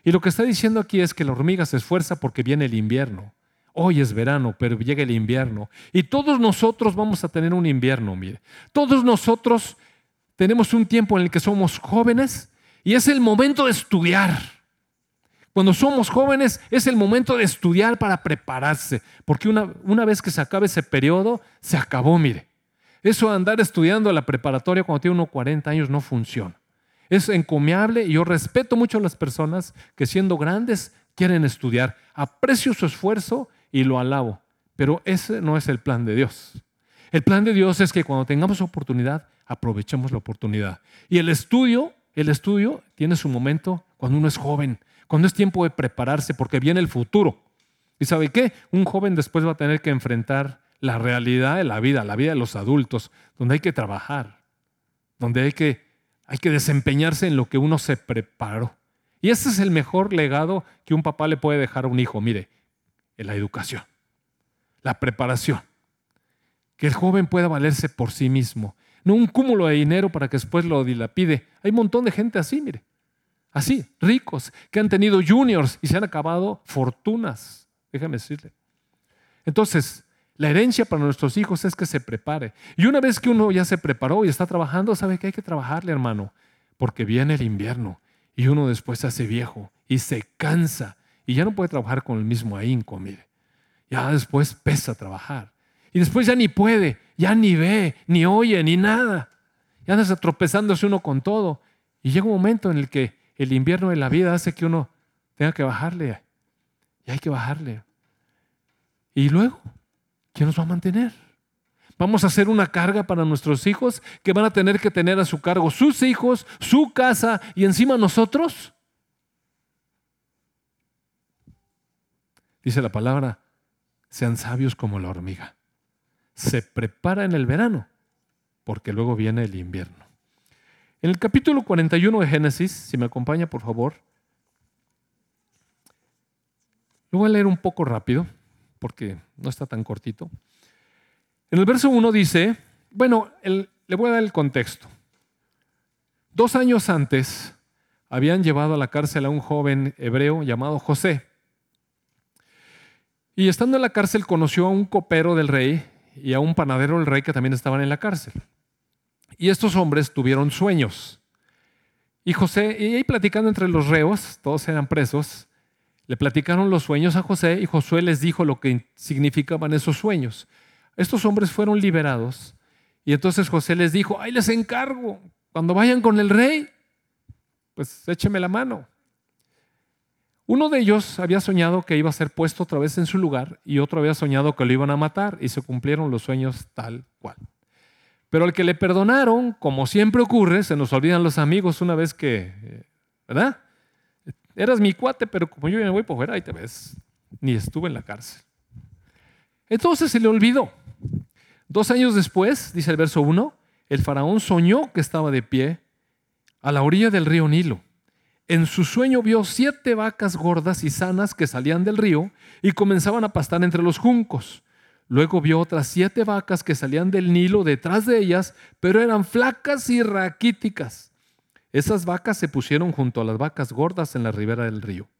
[SPEAKER 1] Y lo que está diciendo aquí es que la hormiga se esfuerza porque viene el invierno. Hoy es verano, pero llega el invierno. Y todos nosotros vamos a tener un invierno, mire. Todos nosotros tenemos un tiempo en el que somos jóvenes y es el momento de estudiar. Cuando somos jóvenes es el momento de estudiar para prepararse, porque una, una vez que se acabe ese periodo, se acabó, mire. Eso de andar estudiando la preparatoria cuando tiene unos 40 años no funciona. Es encomiable y yo respeto mucho a las personas que siendo grandes quieren estudiar. Aprecio su esfuerzo y lo alabo. Pero ese no es el plan de Dios. El plan de Dios es que cuando tengamos oportunidad, aprovechemos la oportunidad. Y el estudio, el estudio tiene su momento cuando uno es joven, cuando es tiempo de prepararse porque viene el futuro. ¿Y sabe qué? Un joven después va a tener que enfrentar la realidad de la vida, la vida de los adultos, donde hay que trabajar, donde hay que, hay que desempeñarse en lo que uno se preparó. Y ese es el mejor legado que un papá le puede dejar a un hijo, mire, en la educación, la preparación, que el joven pueda valerse por sí mismo, no un cúmulo de dinero para que después lo dilapide. Hay un montón de gente así, mire, así, ricos, que han tenido juniors y se han acabado fortunas, déjame decirle. Entonces, la herencia para nuestros hijos es que se prepare. Y una vez que uno ya se preparó y está trabajando, sabe que hay que trabajarle, hermano, porque viene el invierno y uno después se hace viejo y se cansa y ya no puede trabajar con el mismo ahínco, mire. Ya después pesa trabajar. Y después ya ni puede, ya ni ve, ni oye, ni nada. Ya anda tropezándose uno con todo. Y llega un momento en el que el invierno de la vida hace que uno tenga que bajarle. Y hay que bajarle. Y luego, ¿quién nos va a mantener? Vamos a hacer una carga para nuestros hijos que van a tener que tener a su cargo sus hijos, su casa y encima nosotros. Dice la palabra, sean sabios como la hormiga. Se prepara en el verano porque luego viene el invierno. En el capítulo 41 de Génesis, si me acompaña por favor, lo voy a leer un poco rápido porque no está tan cortito. En el verso 1 dice, bueno, le voy a dar el contexto. Dos años antes habían llevado a la cárcel a un joven hebreo llamado José. Y estando en la cárcel conoció a un copero del rey y a un panadero del rey que también estaban en la cárcel. Y estos hombres tuvieron sueños. Y José, y ahí platicando entre los reos, todos eran presos, le platicaron los sueños a José y Josué les dijo lo que significaban esos sueños. Estos hombres fueron liberados y entonces José les dijo, ay, les encargo, cuando vayan con el rey, pues écheme la mano. Uno de ellos había soñado que iba a ser puesto otra vez en su lugar y otro había soñado que lo iban a matar y se cumplieron los sueños tal cual. Pero al que le perdonaron, como siempre ocurre, se nos olvidan los amigos una vez que, ¿verdad? Eras mi cuate, pero como yo me voy por fuera, ahí te ves. Ni estuve en la cárcel. Entonces se le olvidó. Dos años después, dice el verso 1, el faraón soñó que estaba de pie a la orilla del río Nilo. En su sueño vio siete vacas gordas y sanas que salían del río y comenzaban a pastar entre los juncos. Luego vio otras siete vacas que salían del Nilo detrás de ellas, pero eran flacas y raquíticas. Esas vacas se pusieron junto a las vacas gordas en la ribera del río.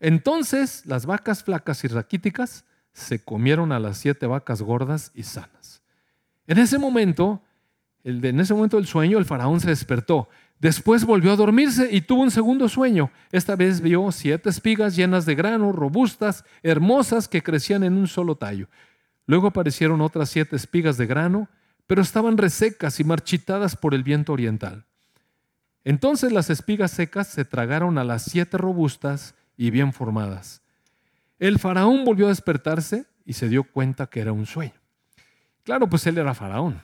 [SPEAKER 1] Entonces las vacas flacas y raquíticas se comieron a las siete vacas gordas y sanas. En ese momento, en ese momento del sueño, el faraón se despertó. Después volvió a dormirse y tuvo un segundo sueño. Esta vez vio siete espigas llenas de grano, robustas, hermosas, que crecían en un solo tallo. Luego aparecieron otras siete espigas de grano, pero estaban resecas y marchitadas por el viento oriental. Entonces las espigas secas se tragaron a las siete robustas y bien formadas. El faraón volvió a despertarse y se dio cuenta que era un sueño. Claro, pues él era faraón.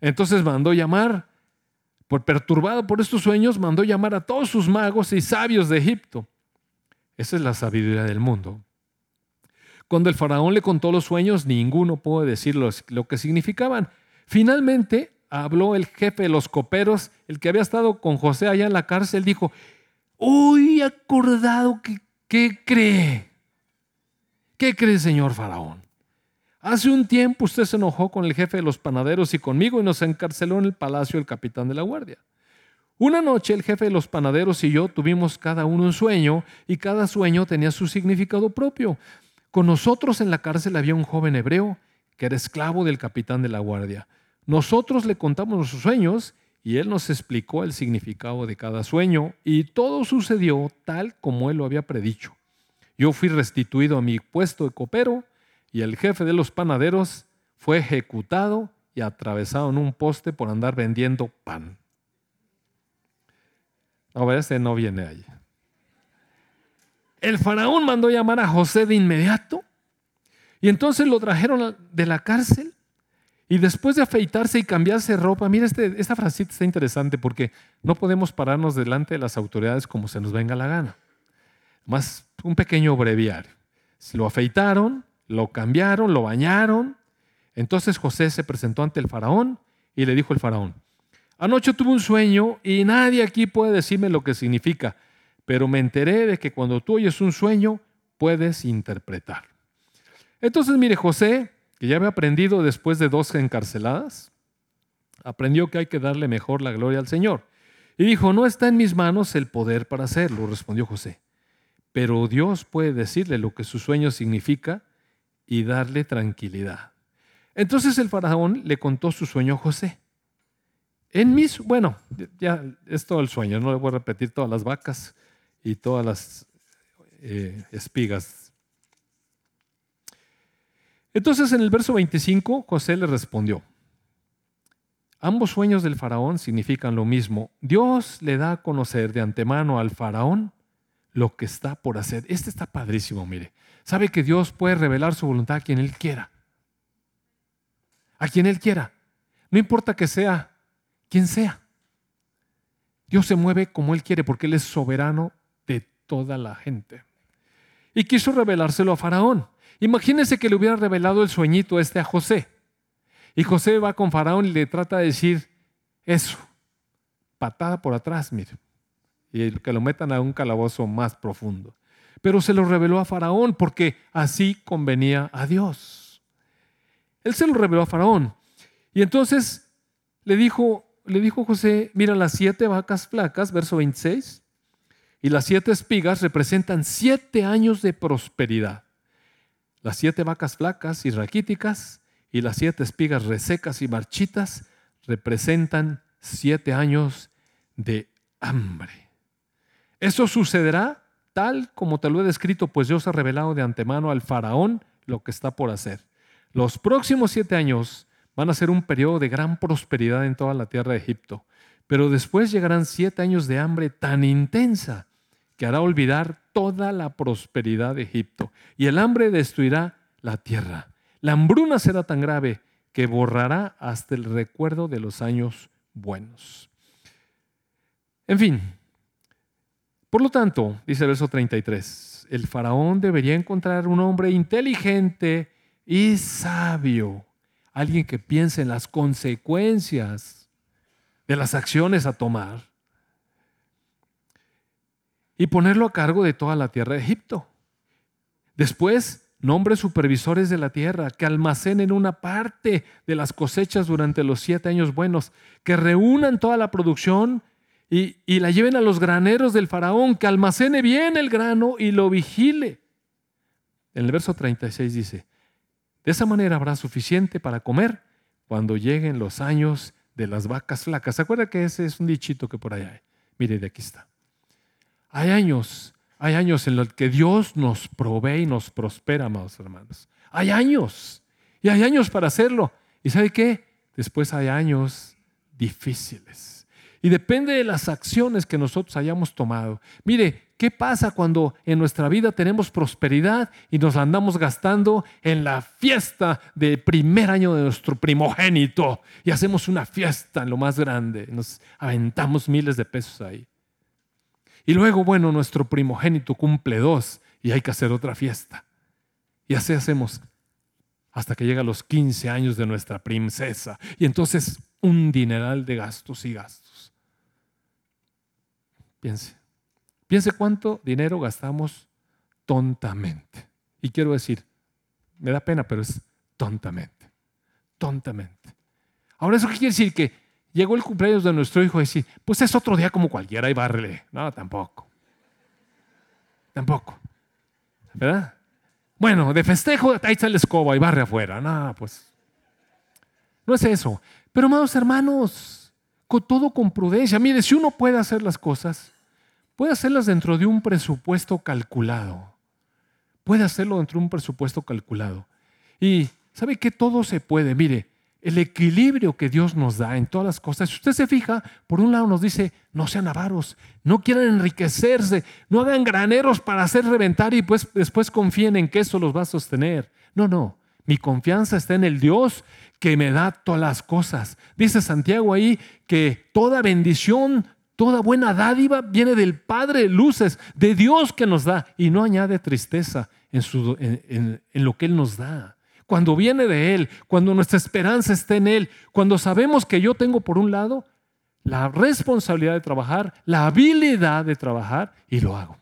[SPEAKER 1] Entonces mandó llamar, por perturbado por estos sueños, mandó llamar a todos sus magos y sabios de Egipto. Esa es la sabiduría del mundo. Cuando el faraón le contó los sueños, ninguno pudo decir lo que significaban. Finalmente habló el jefe de los coperos, el que había estado con José allá en la cárcel, dijo, hoy acordado que, ¿qué cree? ¿Qué cree, señor faraón? Hace un tiempo usted se enojó con el jefe de los panaderos y conmigo y nos encarceló en el palacio del capitán de la guardia. Una noche el jefe de los panaderos y yo tuvimos cada uno un sueño y cada sueño tenía su significado propio. Con nosotros en la cárcel había un joven hebreo que era esclavo del capitán de la guardia. Nosotros le contamos nuestros sueños y él nos explicó el significado de cada sueño y todo sucedió tal como él lo había predicho. Yo fui restituido a mi puesto de copero y el jefe de los panaderos fue ejecutado y atravesado en un poste por andar vendiendo pan. No, ese no viene ahí. El faraón mandó llamar a José de inmediato y entonces lo trajeron de la cárcel Y después de afeitarse y cambiarse ropa, mira, este, esta frasita está interesante porque no podemos pararnos delante de las autoridades como se nos venga la gana. Más un pequeño breviario. Lo afeitaron, lo cambiaron, lo bañaron. Entonces José se presentó ante el faraón y le dijo el faraón, anoche tuve un sueño y nadie aquí puede decirme lo que significa, pero me enteré de que cuando tú oyes un sueño, puedes interpretar. Entonces, mire, José que ya había aprendido después de dos encarceladas, aprendió que hay que darle mejor la gloria al Señor. Y dijo, no está en mis manos el poder para hacerlo, respondió José. Pero Dios puede decirle lo que su sueño significa y darle tranquilidad. Entonces el faraón le contó su sueño a José. En mis, bueno, ya es todo el sueño, no le voy a repetir todas las vacas y todas las eh, espigas entonces en el verso 25 José le respondió, ambos sueños del faraón significan lo mismo. Dios le da a conocer de antemano al faraón lo que está por hacer. Este está padrísimo, mire. Sabe que Dios puede revelar su voluntad a quien Él quiera. A quien Él quiera. No importa que sea quien sea. Dios se mueve como Él quiere porque Él es soberano toda la gente. Y quiso revelárselo a Faraón. Imagínense que le hubiera revelado el sueñito este a José. Y José va con Faraón y le trata de decir eso, patada por atrás, mire, y que lo metan a un calabozo más profundo. Pero se lo reveló a Faraón porque así convenía a Dios. Él se lo reveló a Faraón. Y entonces le dijo, le dijo José, mira las siete vacas flacas, verso 26, y las siete espigas representan siete años de prosperidad las siete vacas flacas y raquíticas y las siete espigas resecas y marchitas representan siete años de hambre. Eso sucederá tal como te lo he descrito, pues Dios ha revelado de antemano al faraón lo que está por hacer. Los próximos siete años van a ser un periodo de gran prosperidad en toda la tierra de Egipto, pero después llegarán siete años de hambre tan intensa que hará olvidar toda la prosperidad de Egipto, y el hambre destruirá la tierra. La hambruna será tan grave que borrará hasta el recuerdo de los años buenos. En fin, por lo tanto, dice el verso 33, el faraón debería encontrar un hombre inteligente y sabio, alguien que piense en las consecuencias de las acciones a tomar y ponerlo a cargo de toda la tierra de Egipto. Después, nombre supervisores de la tierra que almacenen una parte de las cosechas durante los siete años buenos, que reúnan toda la producción y, y la lleven a los graneros del faraón, que almacene bien el grano y lo vigile. En el verso 36 dice, de esa manera habrá suficiente para comer cuando lleguen los años de las vacas flacas. ¿Se acuerda que ese es un dichito que por ahí hay? Mire, de aquí está. Hay años, hay años en los que Dios nos provee y nos prospera, amados hermanos. Hay años, y hay años para hacerlo. ¿Y sabe qué? Después hay años difíciles. Y depende de las acciones que nosotros hayamos tomado. Mire, ¿qué pasa cuando en nuestra vida tenemos prosperidad y nos andamos gastando en la fiesta del primer año de nuestro primogénito? Y hacemos una fiesta en lo más grande. Nos aventamos miles de pesos ahí. Y luego, bueno, nuestro primogénito cumple dos y hay que hacer otra fiesta. Y así hacemos hasta que llega los 15 años de nuestra princesa. Y entonces un dineral de gastos y gastos. Piense, piense cuánto dinero gastamos tontamente. Y quiero decir, me da pena, pero es tontamente, tontamente. Ahora, ¿eso qué quiere decir? Que llegó el cumpleaños de nuestro hijo y decir, pues es otro día como cualquiera y bárrele. No, tampoco. Tampoco. ¿Verdad? Bueno, de festejo, ahí está la escoba y barre afuera. No, pues. No es eso. Pero, amados hermanos, con todo con prudencia. Mire, si uno puede hacer las cosas, puede hacerlas dentro de un presupuesto calculado. Puede hacerlo dentro de un presupuesto calculado. Y, ¿sabe que todo se puede? Mire, el equilibrio que Dios nos da en todas las cosas. Si usted se fija, por un lado nos dice, no sean avaros, no quieran enriquecerse, no hagan graneros para hacer reventar y pues después confíen en que eso los va a sostener. No, no. Mi confianza está en el Dios que me da todas las cosas. Dice Santiago ahí que toda bendición, toda buena dádiva viene del Padre luces, de Dios que nos da y no añade tristeza en, su, en, lo que Él nos da. Cuando viene de Él, cuando nuestra esperanza está en Él, cuando sabemos que yo tengo por un lado la responsabilidad de trabajar, la habilidad de trabajar y lo hago.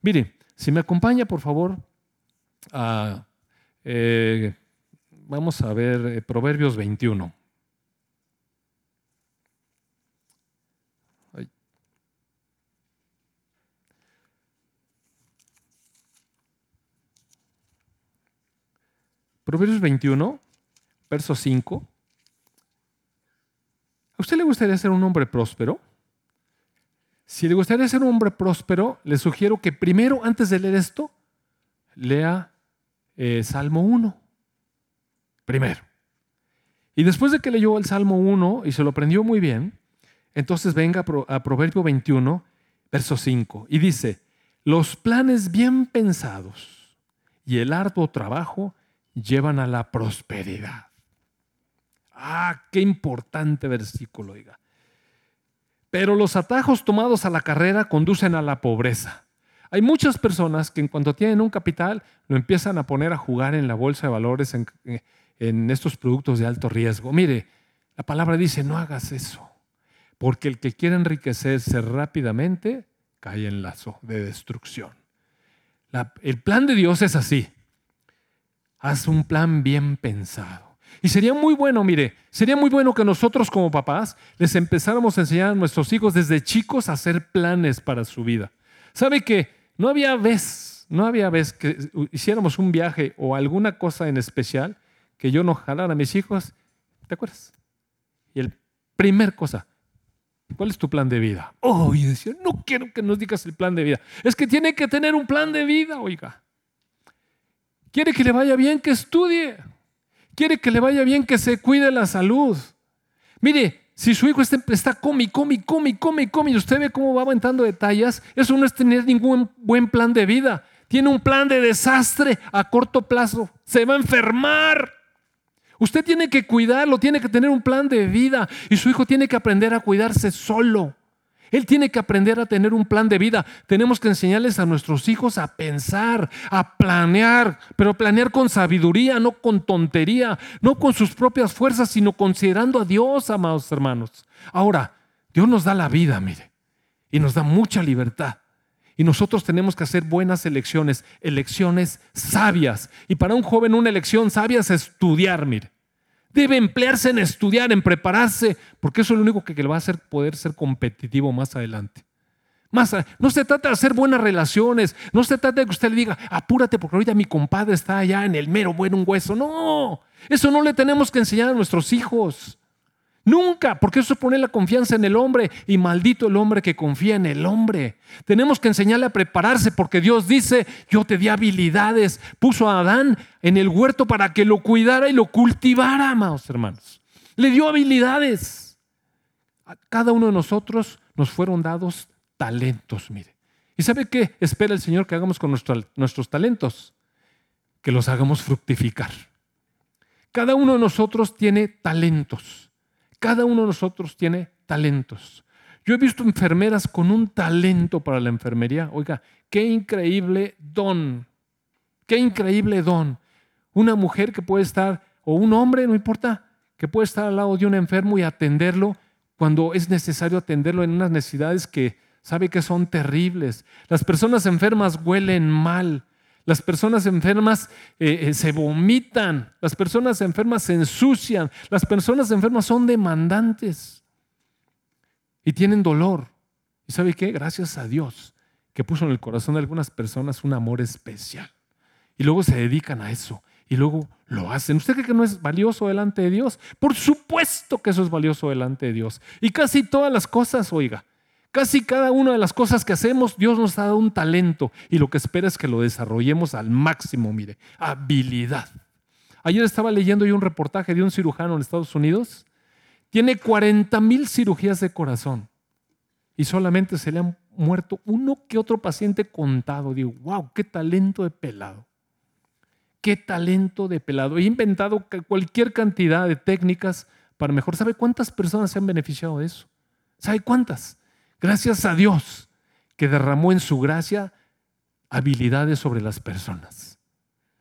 [SPEAKER 1] Mire, si me acompaña por favor eh, vamos a ver eh, Proverbios 21. Proverbios 21, verso 5. ¿A usted le gustaría ser un hombre próspero? Si le gustaría ser un hombre próspero, le sugiero que primero, antes de leer esto, lea eh, Salmo 1. Primero. Y después de que leyó el Salmo 1 y se lo aprendió muy bien, entonces venga a Proverbio 21, verso 5, y dice, los planes bien pensados y el arduo trabajo llevan a la prosperidad. Ah, qué importante versículo, oiga. Pero los atajos tomados a la carrera conducen a la pobreza. Hay muchas personas que en cuanto tienen un capital lo empiezan a poner a jugar en la bolsa de valores, en, en estos productos de alto riesgo. Mire, la palabra dice, no hagas eso, porque el que quiere enriquecerse rápidamente cae en lazo de destrucción. el plan de Dios es así. Haz un plan bien pensado. Y sería muy bueno, mire, sería muy bueno que nosotros como papás les empezáramos a enseñar a nuestros hijos desde chicos a hacer planes para su vida. ¿Sabe que no había vez, no había vez que hiciéramos un viaje o alguna cosa en especial que yo no jalara a mis hijos? ¿Te acuerdas? Y el primer cosa, ¿cuál es tu plan de vida? Oh, y decía, no quiero que nos digas el plan de vida. Es que tiene que tener un plan de vida, oiga. Quiere que le vaya bien, que estudie. Quiere que le vaya bien, que se cuide la salud. Mire, si su hijo está, come, come, come, come, come, y usted ve cómo va aumentando detalles, eso no es tener ningún buen plan de vida. Tiene un plan de desastre a corto plazo. Se va a enfermar. Usted tiene que cuidarlo, tiene que tener un plan de vida y su hijo tiene que aprender a cuidarse solo. Él tiene que aprender a tener un plan de vida. Tenemos que enseñarles a nuestros hijos a pensar, a planear, pero planear con sabiduría, no con tontería, no con sus propias fuerzas, sino considerando a Dios, amados hermanos. Ahora, Dios nos da la vida, mire, y nos da mucha libertad. Y nosotros tenemos que hacer buenas elecciones, elecciones sabias. Y para un joven una elección sabia es estudiar, mire. Debe emplearse en estudiar, en prepararse, porque eso es lo único que le va a hacer poder ser competitivo más adelante. No se trata de hacer buenas relaciones, no se trata de que usted le diga, apúrate porque ahorita mi compadre está allá en el mero bueno un hueso. No, eso no le tenemos que enseñar a nuestros hijos. Nunca, porque eso pone la confianza en el hombre y maldito el hombre que confía en el hombre. Tenemos que enseñarle a prepararse porque Dios dice, yo te di habilidades, puso a Adán en el huerto para que lo cuidara y lo cultivara, amados hermanos. Le dio habilidades. A cada uno de nosotros nos fueron dados talentos, mire. ¿Y sabe qué espera el Señor que hagamos con nuestros talentos? Que los hagamos fructificar. Cada uno de nosotros tiene talentos. Cada uno de nosotros tiene talentos. Yo he visto enfermeras con un talento para la enfermería. Oiga, qué increíble don. Qué increíble don. Una mujer que puede estar, o un hombre, no importa, que puede estar al lado de un enfermo y atenderlo cuando es necesario atenderlo en unas necesidades que sabe que son terribles. Las personas enfermas huelen mal. Las personas enfermas eh, eh, se vomitan, las personas enfermas se ensucian, las personas enfermas son demandantes y tienen dolor. ¿Y sabe qué? Gracias a Dios que puso en el corazón de algunas personas un amor especial. Y luego se dedican a eso y luego lo hacen. ¿Usted cree que no es valioso delante de Dios? Por supuesto que eso es valioso delante de Dios. Y casi todas las cosas, oiga, Casi cada una de las cosas que hacemos, Dios nos ha dado un talento y lo que espera es que lo desarrollemos al máximo, mire, habilidad. Ayer estaba leyendo yo un reportaje de un cirujano en Estados Unidos. Tiene 40 mil cirugías de corazón y solamente se le han muerto uno que otro paciente contado. Digo, wow, qué talento de pelado. qué talento de pelado. He inventado cualquier cantidad de técnicas para mejor. ¿Sabe cuántas personas se han beneficiado de eso? ¿Sabe cuántas? Gracias a Dios que derramó en su gracia habilidades sobre las personas.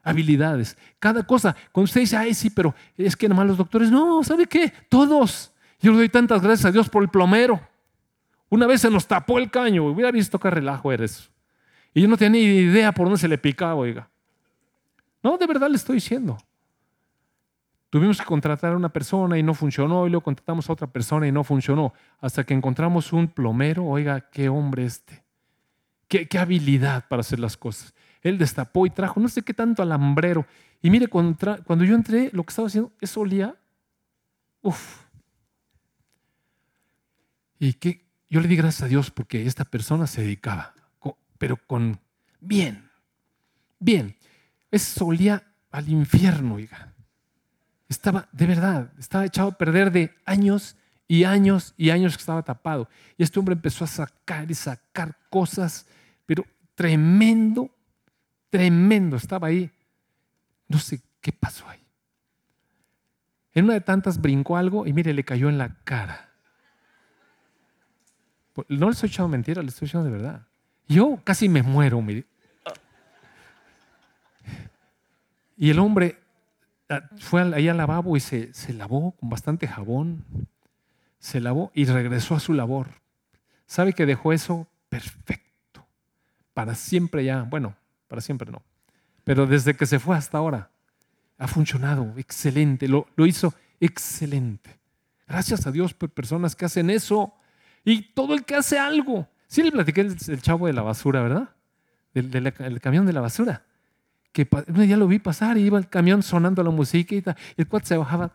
[SPEAKER 1] Habilidades. Cada cosa. Cuando usted dice, ay, sí, pero es que nada más los doctores. No, ¿sabe qué? Todos. Yo le doy tantas gracias a Dios por el plomero. Una vez se nos tapó el caño. Hubiera visto qué relajo eres. Y yo no tenía ni idea por dónde se le picaba, oiga. No, de verdad le estoy diciendo. Tuvimos que contratar a una persona y no funcionó, y luego contratamos a otra persona y no funcionó, hasta que encontramos un plomero, oiga, qué hombre este, qué, habilidad para hacer las cosas. Él destapó y trajo no sé qué tanto alambrero. Y mire, cuando, yo entré, lo que estaba haciendo, eso olía, uff. Y que yo le di gracias a Dios porque esta persona se dedicaba, pero con bien, bien. Eso olía al infierno, oiga. Estaba, de verdad, estaba echado a perder de años y años y años que estaba tapado. Y este hombre empezó a sacar y sacar cosas, pero tremendo, tremendo. Estaba ahí. No sé qué pasó ahí. En una de tantas brincó algo y mire, le cayó en la cara. No le estoy echando mentira, le estoy echando de verdad. Yo casi me muero, mire. Y el hombre fue ahí al lavabo y se, se lavó con bastante jabón, se lavó y regresó a su labor. ¿Sabe que dejó eso perfecto? Para siempre ya, bueno, para siempre no, pero desde que se fue hasta ahora ha funcionado excelente, lo, lo hizo excelente. Gracias a Dios por personas que hacen eso y todo el que hace algo. Sí le platiqué el, chavo de la basura, ¿verdad? del camión de la basura que día lo vi pasar y iba el camión sonando la música y, el cuate se bajaba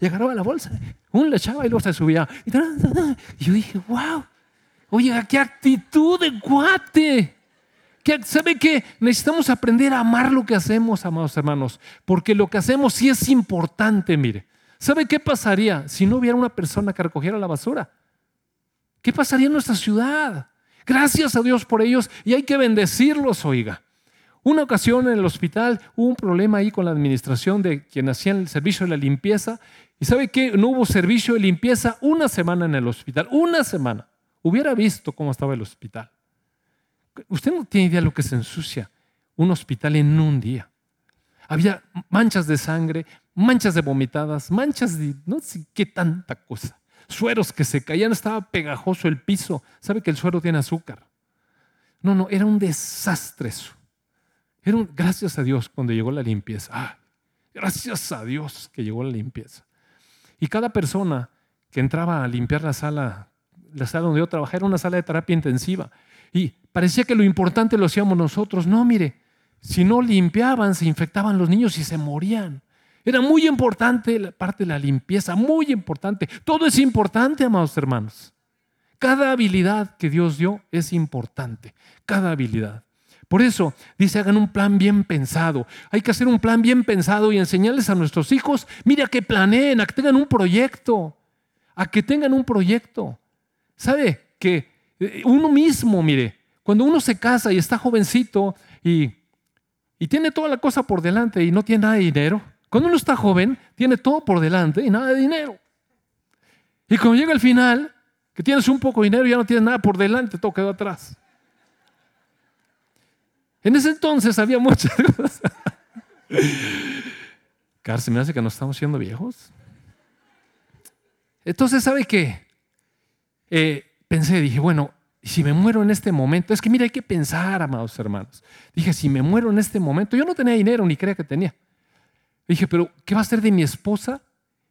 [SPEAKER 1] y agarraba la bolsa, un le echaba y luego se subía. Y, yo dije, wow, oye, qué actitud de cuate. ¿Sabe qué? Necesitamos aprender a amar lo que hacemos, amados hermanos, porque lo que hacemos sí es importante, mire. ¿Sabe qué pasaría si no hubiera una persona que recogiera la basura? ¿Qué pasaría en nuestra ciudad? Gracias a Dios por ellos y hay que bendecirlos, oiga. Una ocasión en el hospital hubo un problema ahí con la administración de quien hacía el servicio de la limpieza. ¿Y sabe qué? No hubo servicio de limpieza una semana en el hospital. Una semana. Hubiera visto cómo estaba el hospital. Usted no tiene idea de lo que se ensucia un hospital en un día. Había manchas de sangre, manchas de vomitadas, manchas de no sé qué tanta cosa. Sueros que se caían, estaba pegajoso el piso. ¿Sabe que el suero tiene azúcar? No, no, era un desastre eso gracias a Dios cuando llegó la limpieza. Ah, gracias a Dios que llegó la limpieza. Y cada persona que entraba a limpiar la sala, la sala donde yo trabajaba, era una sala de terapia intensiva. Y parecía que lo importante lo hacíamos nosotros. No, mire, si no limpiaban, se infectaban los niños y se morían. Era muy importante la parte de la limpieza, muy importante. Todo es importante, amados hermanos. Cada habilidad que Dios dio es importante. Cada habilidad. Por eso dice, hagan un plan bien pensado. Hay que hacer un plan bien pensado y enseñarles a nuestros hijos, mira, que planeen, a que tengan un proyecto, a que tengan un proyecto. ¿Sabe? Que eh, uno mismo, mire, cuando uno se casa y está jovencito y, y tiene toda la cosa por delante y no tiene nada de dinero, cuando uno está joven, tiene todo por delante y nada de dinero. Y cuando llega el final, que tienes un poco de dinero y ya no tienes nada por delante, todo quedó atrás. En ese entonces había muchas cosas. Me hace que nos estamos siendo viejos. Entonces, ¿sabe qué? Eh, pensé, dije, bueno, si me muero en este momento, es que mira, hay que pensar, amados hermanos. Dije, si me muero en este momento, yo no tenía dinero, ni creía que tenía. Dije, pero ¿qué va a ser de mi esposa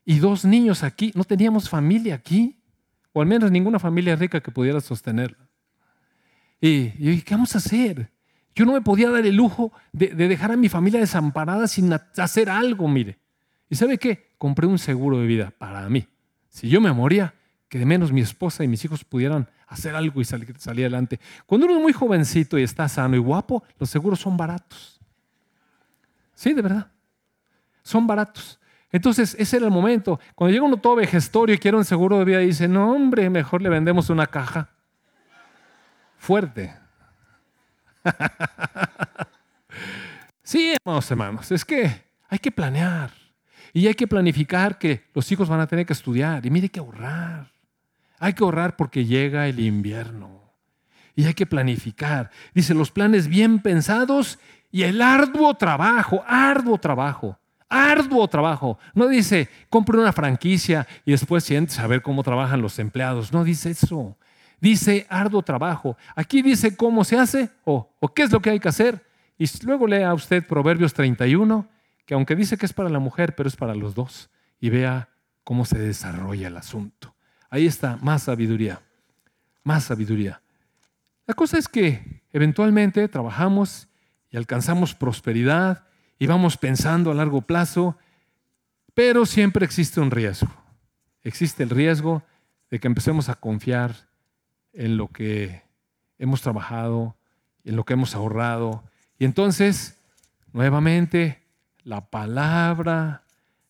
[SPEAKER 1] y dos niños aquí? No teníamos familia aquí, o al menos ninguna familia rica que pudiera sostenerla. Y yo dije, ¿qué vamos a hacer? Yo no me podía dar el lujo de, dejar a mi familia desamparada sin hacer algo, mire. ¿Y sabe qué? Compré un seguro de vida para mí. Si yo me moría, que de menos mi esposa y mis hijos pudieran hacer algo y salir, adelante. Cuando uno es muy jovencito y está sano y guapo, los seguros son baratos. Sí, de verdad. Son baratos. Entonces, ese era el momento. Cuando llega uno todo vejestorio y quiere un seguro de vida, dice, no, hombre, mejor le vendemos una caja. Fuerte. sí, Vamos, hermanos, es que hay que planear. Y hay que planificar que los hijos van a tener que estudiar. Y mire, hay que ahorrar. Hay que ahorrar porque llega el invierno. Y hay que planificar. Dice, los planes bien pensados y el arduo trabajo, arduo trabajo, arduo trabajo. No dice, compre una franquicia y después sientes a ver cómo trabajan los empleados. No dice eso. Dice arduo trabajo. Aquí dice cómo se hace o, o qué es lo que hay que hacer. Y luego lea usted Proverbios 31 que aunque dice que es para la mujer, pero es para los dos. Y vea cómo se desarrolla el asunto. Ahí está, más sabiduría, más sabiduría. La cosa es que eventualmente trabajamos y alcanzamos prosperidad y vamos pensando a largo plazo, pero siempre existe un riesgo. Existe el riesgo de que empecemos a confiar en lo que hemos trabajado, en lo que hemos ahorrado. Y entonces, nuevamente, la palabra,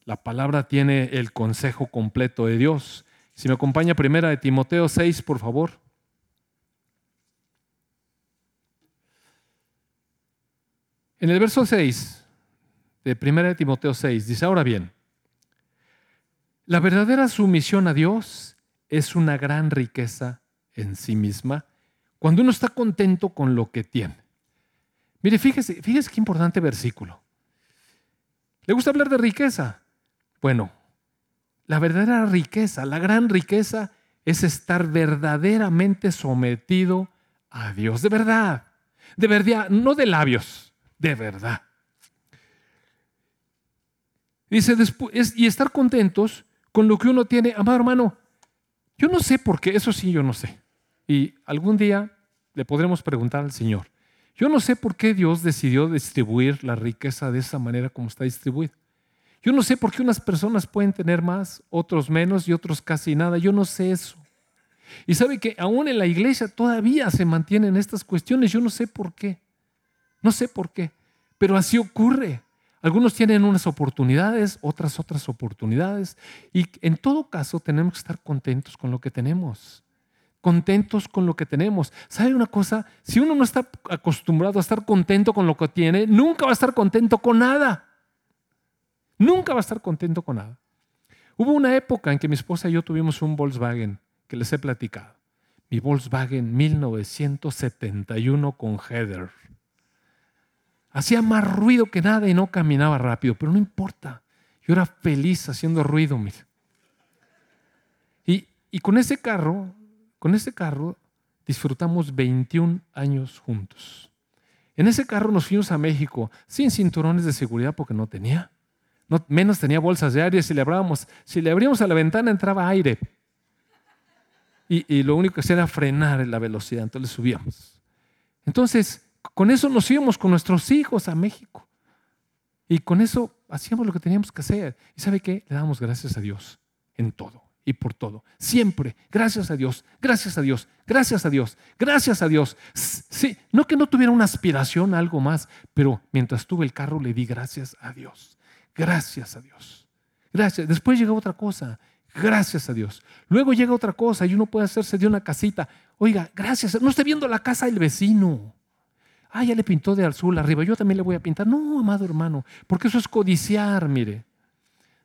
[SPEAKER 1] la palabra tiene el consejo completo de Dios. Si me acompaña primera de Timoteo 6, por favor. En el verso 6 de primera de Timoteo 6 dice, ahora bien, la verdadera sumisión a Dios es una gran riqueza en sí misma cuando uno está contento con lo que tiene. Mire, fíjese, fíjese qué importante versículo. ¿Le gusta hablar de riqueza? Bueno, la verdadera riqueza, la gran riqueza es estar verdaderamente sometido a Dios, de verdad, de verdad, no de labios, de verdad. Dice, después, y estar contentos con lo que uno tiene. Amado hermano, yo no sé por qué, eso sí yo no sé. Y algún día le podremos preguntar al Señor. Yo no sé por qué Dios decidió distribuir la riqueza de esa manera como está distribuida. Yo no sé por qué unas personas pueden tener más, otros menos y otros casi nada. Yo no sé eso. Y sabe que aún en la iglesia todavía se mantienen estas cuestiones. Yo no sé por qué. No sé por qué. Pero así ocurre. Algunos tienen unas oportunidades, otras otras oportunidades. Y en todo caso tenemos que estar contentos con lo que tenemos contentos con lo que tenemos. ¿Sabe una cosa? Si uno no está acostumbrado a estar contento con lo que tiene, nunca va a estar contento con nada. Nunca va a estar contento con nada. Hubo una época en que mi esposa y yo tuvimos un Volkswagen que les he platicado. Mi Volkswagen 1971 con header. Hacía más ruido que nada y no caminaba rápido, pero no importa. Yo era feliz haciendo ruido, Y, y con ese carro con ese carro disfrutamos 21 años juntos. En ese carro nos fuimos a México sin cinturones de seguridad porque no tenía. No, menos tenía bolsas de aire. Si le, abríamos, si le abríamos a la ventana entraba aire. Y, y lo único que hacía era frenar la velocidad. Entonces subíamos. Entonces, con eso nos íbamos con nuestros hijos a México. Y con eso hacíamos lo que teníamos que hacer. ¿Y sabe qué? Le damos gracias a Dios en todo y por todo. Siempre. Gracias a Dios, gracias a Dios, gracias a Dios, gracias a Dios. Sí, no que no tuviera una aspiración a algo más, pero mientras tuve el carro le di gracias a Dios. Gracias a Dios. Gracias. Después llega otra cosa. Gracias a Dios. Luego llega otra cosa y uno puede hacerse de una casita. Oiga, gracias. No esté viendo la casa del vecino. Ah, ya le pintó de azul arriba. Yo también le voy a pintar. No, amado hermano, porque eso es codiciar, mire.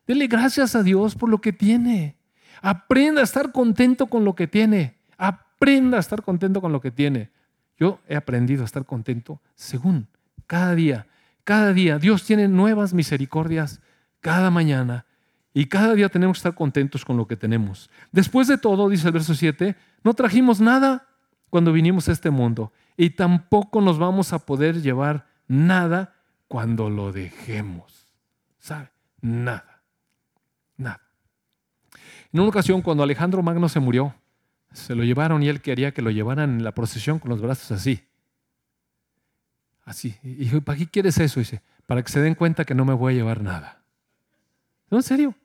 [SPEAKER 1] Dele gracias a Dios por lo que tiene. Aprenda a estar contento con lo que tiene. Aprenda a estar contento con lo que tiene. Yo he aprendido a estar contento según cada día. Cada día Dios tiene nuevas misericordias cada mañana y cada día tenemos que estar contentos con lo que tenemos. Después de todo, dice el verso 7, no trajimos nada cuando vinimos a este mundo y tampoco nos vamos a poder llevar nada cuando lo dejemos. ¿Sabe? Nada. Nada. En una ocasión, cuando Alejandro Magno se murió, se lo llevaron y él quería que lo llevaran en la procesión con los brazos así. Así. Y dijo, ¿para qué quieres eso? dice, para que se den cuenta que no me voy a llevar nada. No, en serio.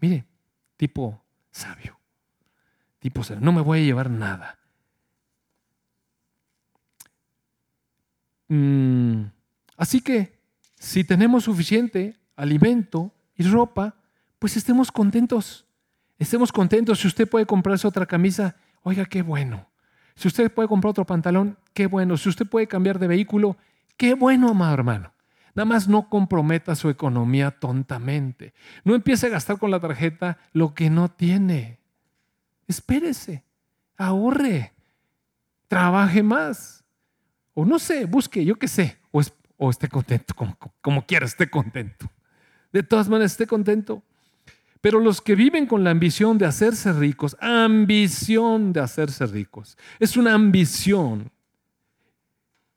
[SPEAKER 1] Mire, tipo sabio. Tipo sabio. No me voy a llevar nada. Mm, así que, si tenemos suficiente alimento y ropa, pues estemos contentos. Estemos contentos. Si usted puede comprarse otra camisa, oiga, qué bueno. Si usted puede comprar otro pantalón, qué bueno. Si usted puede cambiar de vehículo, qué bueno, amado hermano. Nada más no comprometa su economía tontamente. No empiece a gastar con la tarjeta lo que no tiene. Espérese, ahorre, trabaje más. O no sé, busque, yo qué sé, o, esté contento, como, como quiera, esté contento. De todas maneras, esté contento. Pero los que viven con la ambición de hacerse ricos, ambición de hacerse ricos, es una ambición.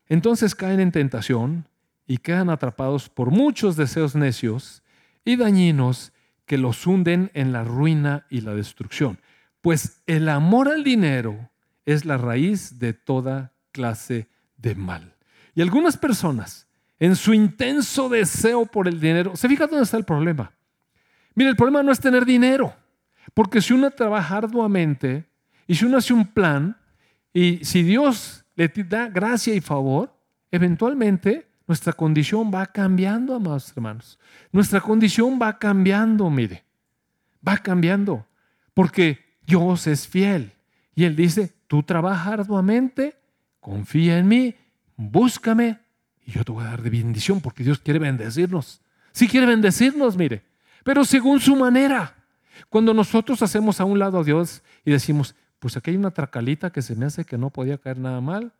[SPEAKER 1] Entonces caen en tentación y quedan atrapados por muchos deseos necios y dañinos que los hunden en la ruina y la destrucción. Pues el amor al dinero es la raíz de toda clase de mal. Y algunas personas, en su intenso deseo por el dinero, ¿se fija dónde está el problema? Mire, el problema no es tener dinero, porque si uno trabaja arduamente y si uno hace un plan y si Dios le da gracia y favor, eventualmente nuestra condición va cambiando, amados hermanos. Nuestra condición va cambiando, mire, va cambiando, porque Dios es fiel. Y Él dice, tú trabaja arduamente, confía en mí, búscame y yo te voy a dar de bendición, porque Dios quiere bendecirnos. Sí quiere bendecirnos, mire, pero según su manera. Cuando nosotros hacemos a un lado a Dios y decimos, pues aquí hay una tracalita que se me hace que no podía caer nada mal,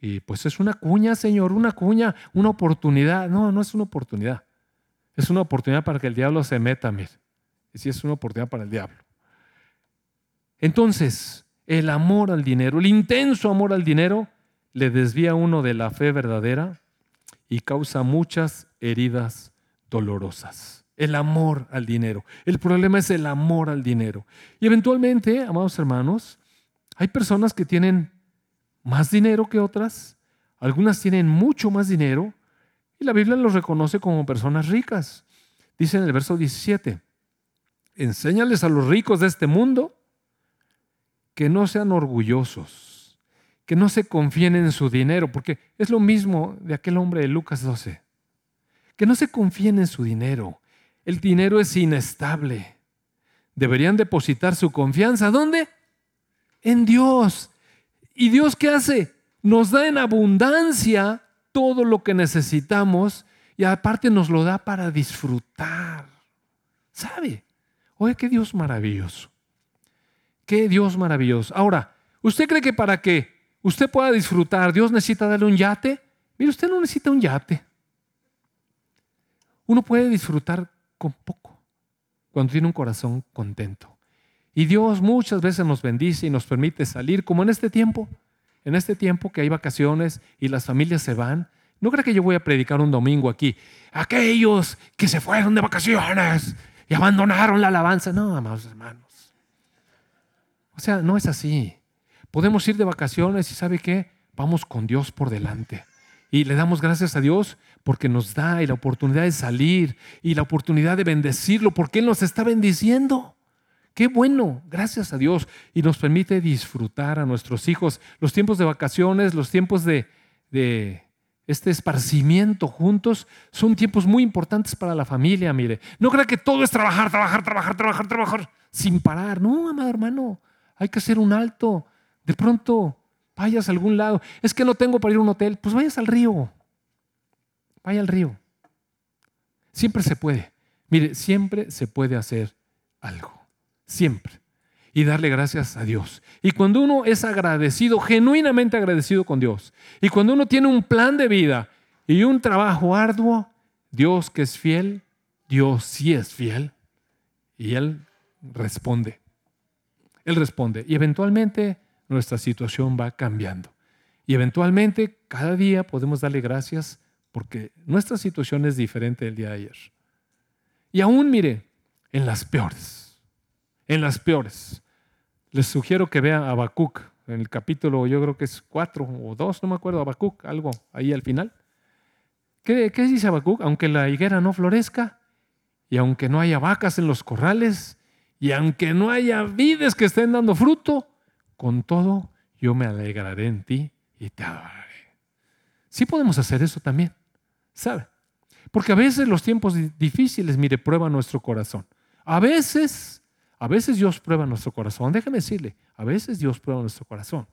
[SPEAKER 1] y pues es una cuña, Señor, una cuña, una oportunidad. No, no es una oportunidad. Es una oportunidad para que el diablo se meta, mire. Y sí es una oportunidad para el diablo. Entonces, el amor al dinero, el intenso amor al dinero, le desvía a uno de la fe verdadera y causa muchas heridas dolorosas. El amor al dinero. El problema es el amor al dinero. Y eventualmente, amados hermanos, hay personas que tienen más dinero que otras, algunas tienen mucho más dinero y la Biblia los reconoce como personas ricas. Dice en el verso 17, enséñales a los ricos de este mundo que no sean orgullosos, que no se confíen en su dinero, porque es lo mismo de aquel hombre de Lucas 12, que no se confíen en su dinero. El dinero es inestable. Deberían depositar su confianza. ¿Dónde? En Dios. ¿Y Dios qué hace? Nos da en abundancia todo lo que necesitamos y aparte nos lo da para disfrutar. ¿Sabe? Oye, qué Dios maravilloso. Qué Dios maravilloso. Ahora, ¿usted cree que para que usted pueda disfrutar, Dios necesita darle un yate? Mire, usted no necesita un yate. Uno puede disfrutar con poco cuando tiene un corazón contento. Y Dios muchas veces nos bendice y nos permite salir, como en este tiempo, en este tiempo que hay vacaciones y las familias se van. No creo que yo voy a predicar un domingo aquí. Aquellos que se fueron de vacaciones y abandonaron la alabanza. No, amados hermanos. O sea, no es así. Podemos ir de vacaciones y ¿sabe qué? Vamos con Dios por delante. Y le damos gracias a Dios porque nos da la oportunidad de salir y la oportunidad de bendecirlo porque Él nos está bendiciendo. Qué bueno, gracias a Dios. Y nos permite disfrutar a nuestros hijos los tiempos de vacaciones, los tiempos de, este esparcimiento juntos, son tiempos muy importantes para la familia, mire. No crea que todo es trabajar, trabajar, trabajar, trabajar, trabajar, sin parar. No, amado hermano, hay que hacer un alto. De pronto vayas a algún lado. Es que no tengo para ir a un hotel. Pues vayas al río. Vaya al río. Siempre se puede. Mire, siempre se puede hacer algo siempre. Y darle gracias a Dios. Y cuando uno es agradecido, genuinamente agradecido con Dios, y cuando uno tiene un plan de vida y un trabajo arduo, Dios que es fiel, Dios sí es fiel, y Él responde. Él responde. Y eventualmente nuestra situación va cambiando. Y eventualmente cada día podemos darle gracias porque nuestra situación es diferente del día de ayer. Y aún, mire, en las peores en las peores. Les sugiero que vean Habacuc, en el capítulo, yo creo que es cuatro o dos, no me acuerdo, Habacuc, algo ahí al final. ¿Qué, qué dice Habacuc? Aunque la higuera no florezca, y aunque no haya vacas en los corrales, y aunque no haya vides que estén dando fruto, con todo yo me alegraré en ti y te adoraré. Sí podemos hacer eso también, ¿sabe? Porque a veces los tiempos difíciles, mire, prueban nuestro corazón. A veces a veces Dios prueba nuestro corazón. Déjeme decirle, a veces Dios prueba nuestro corazón.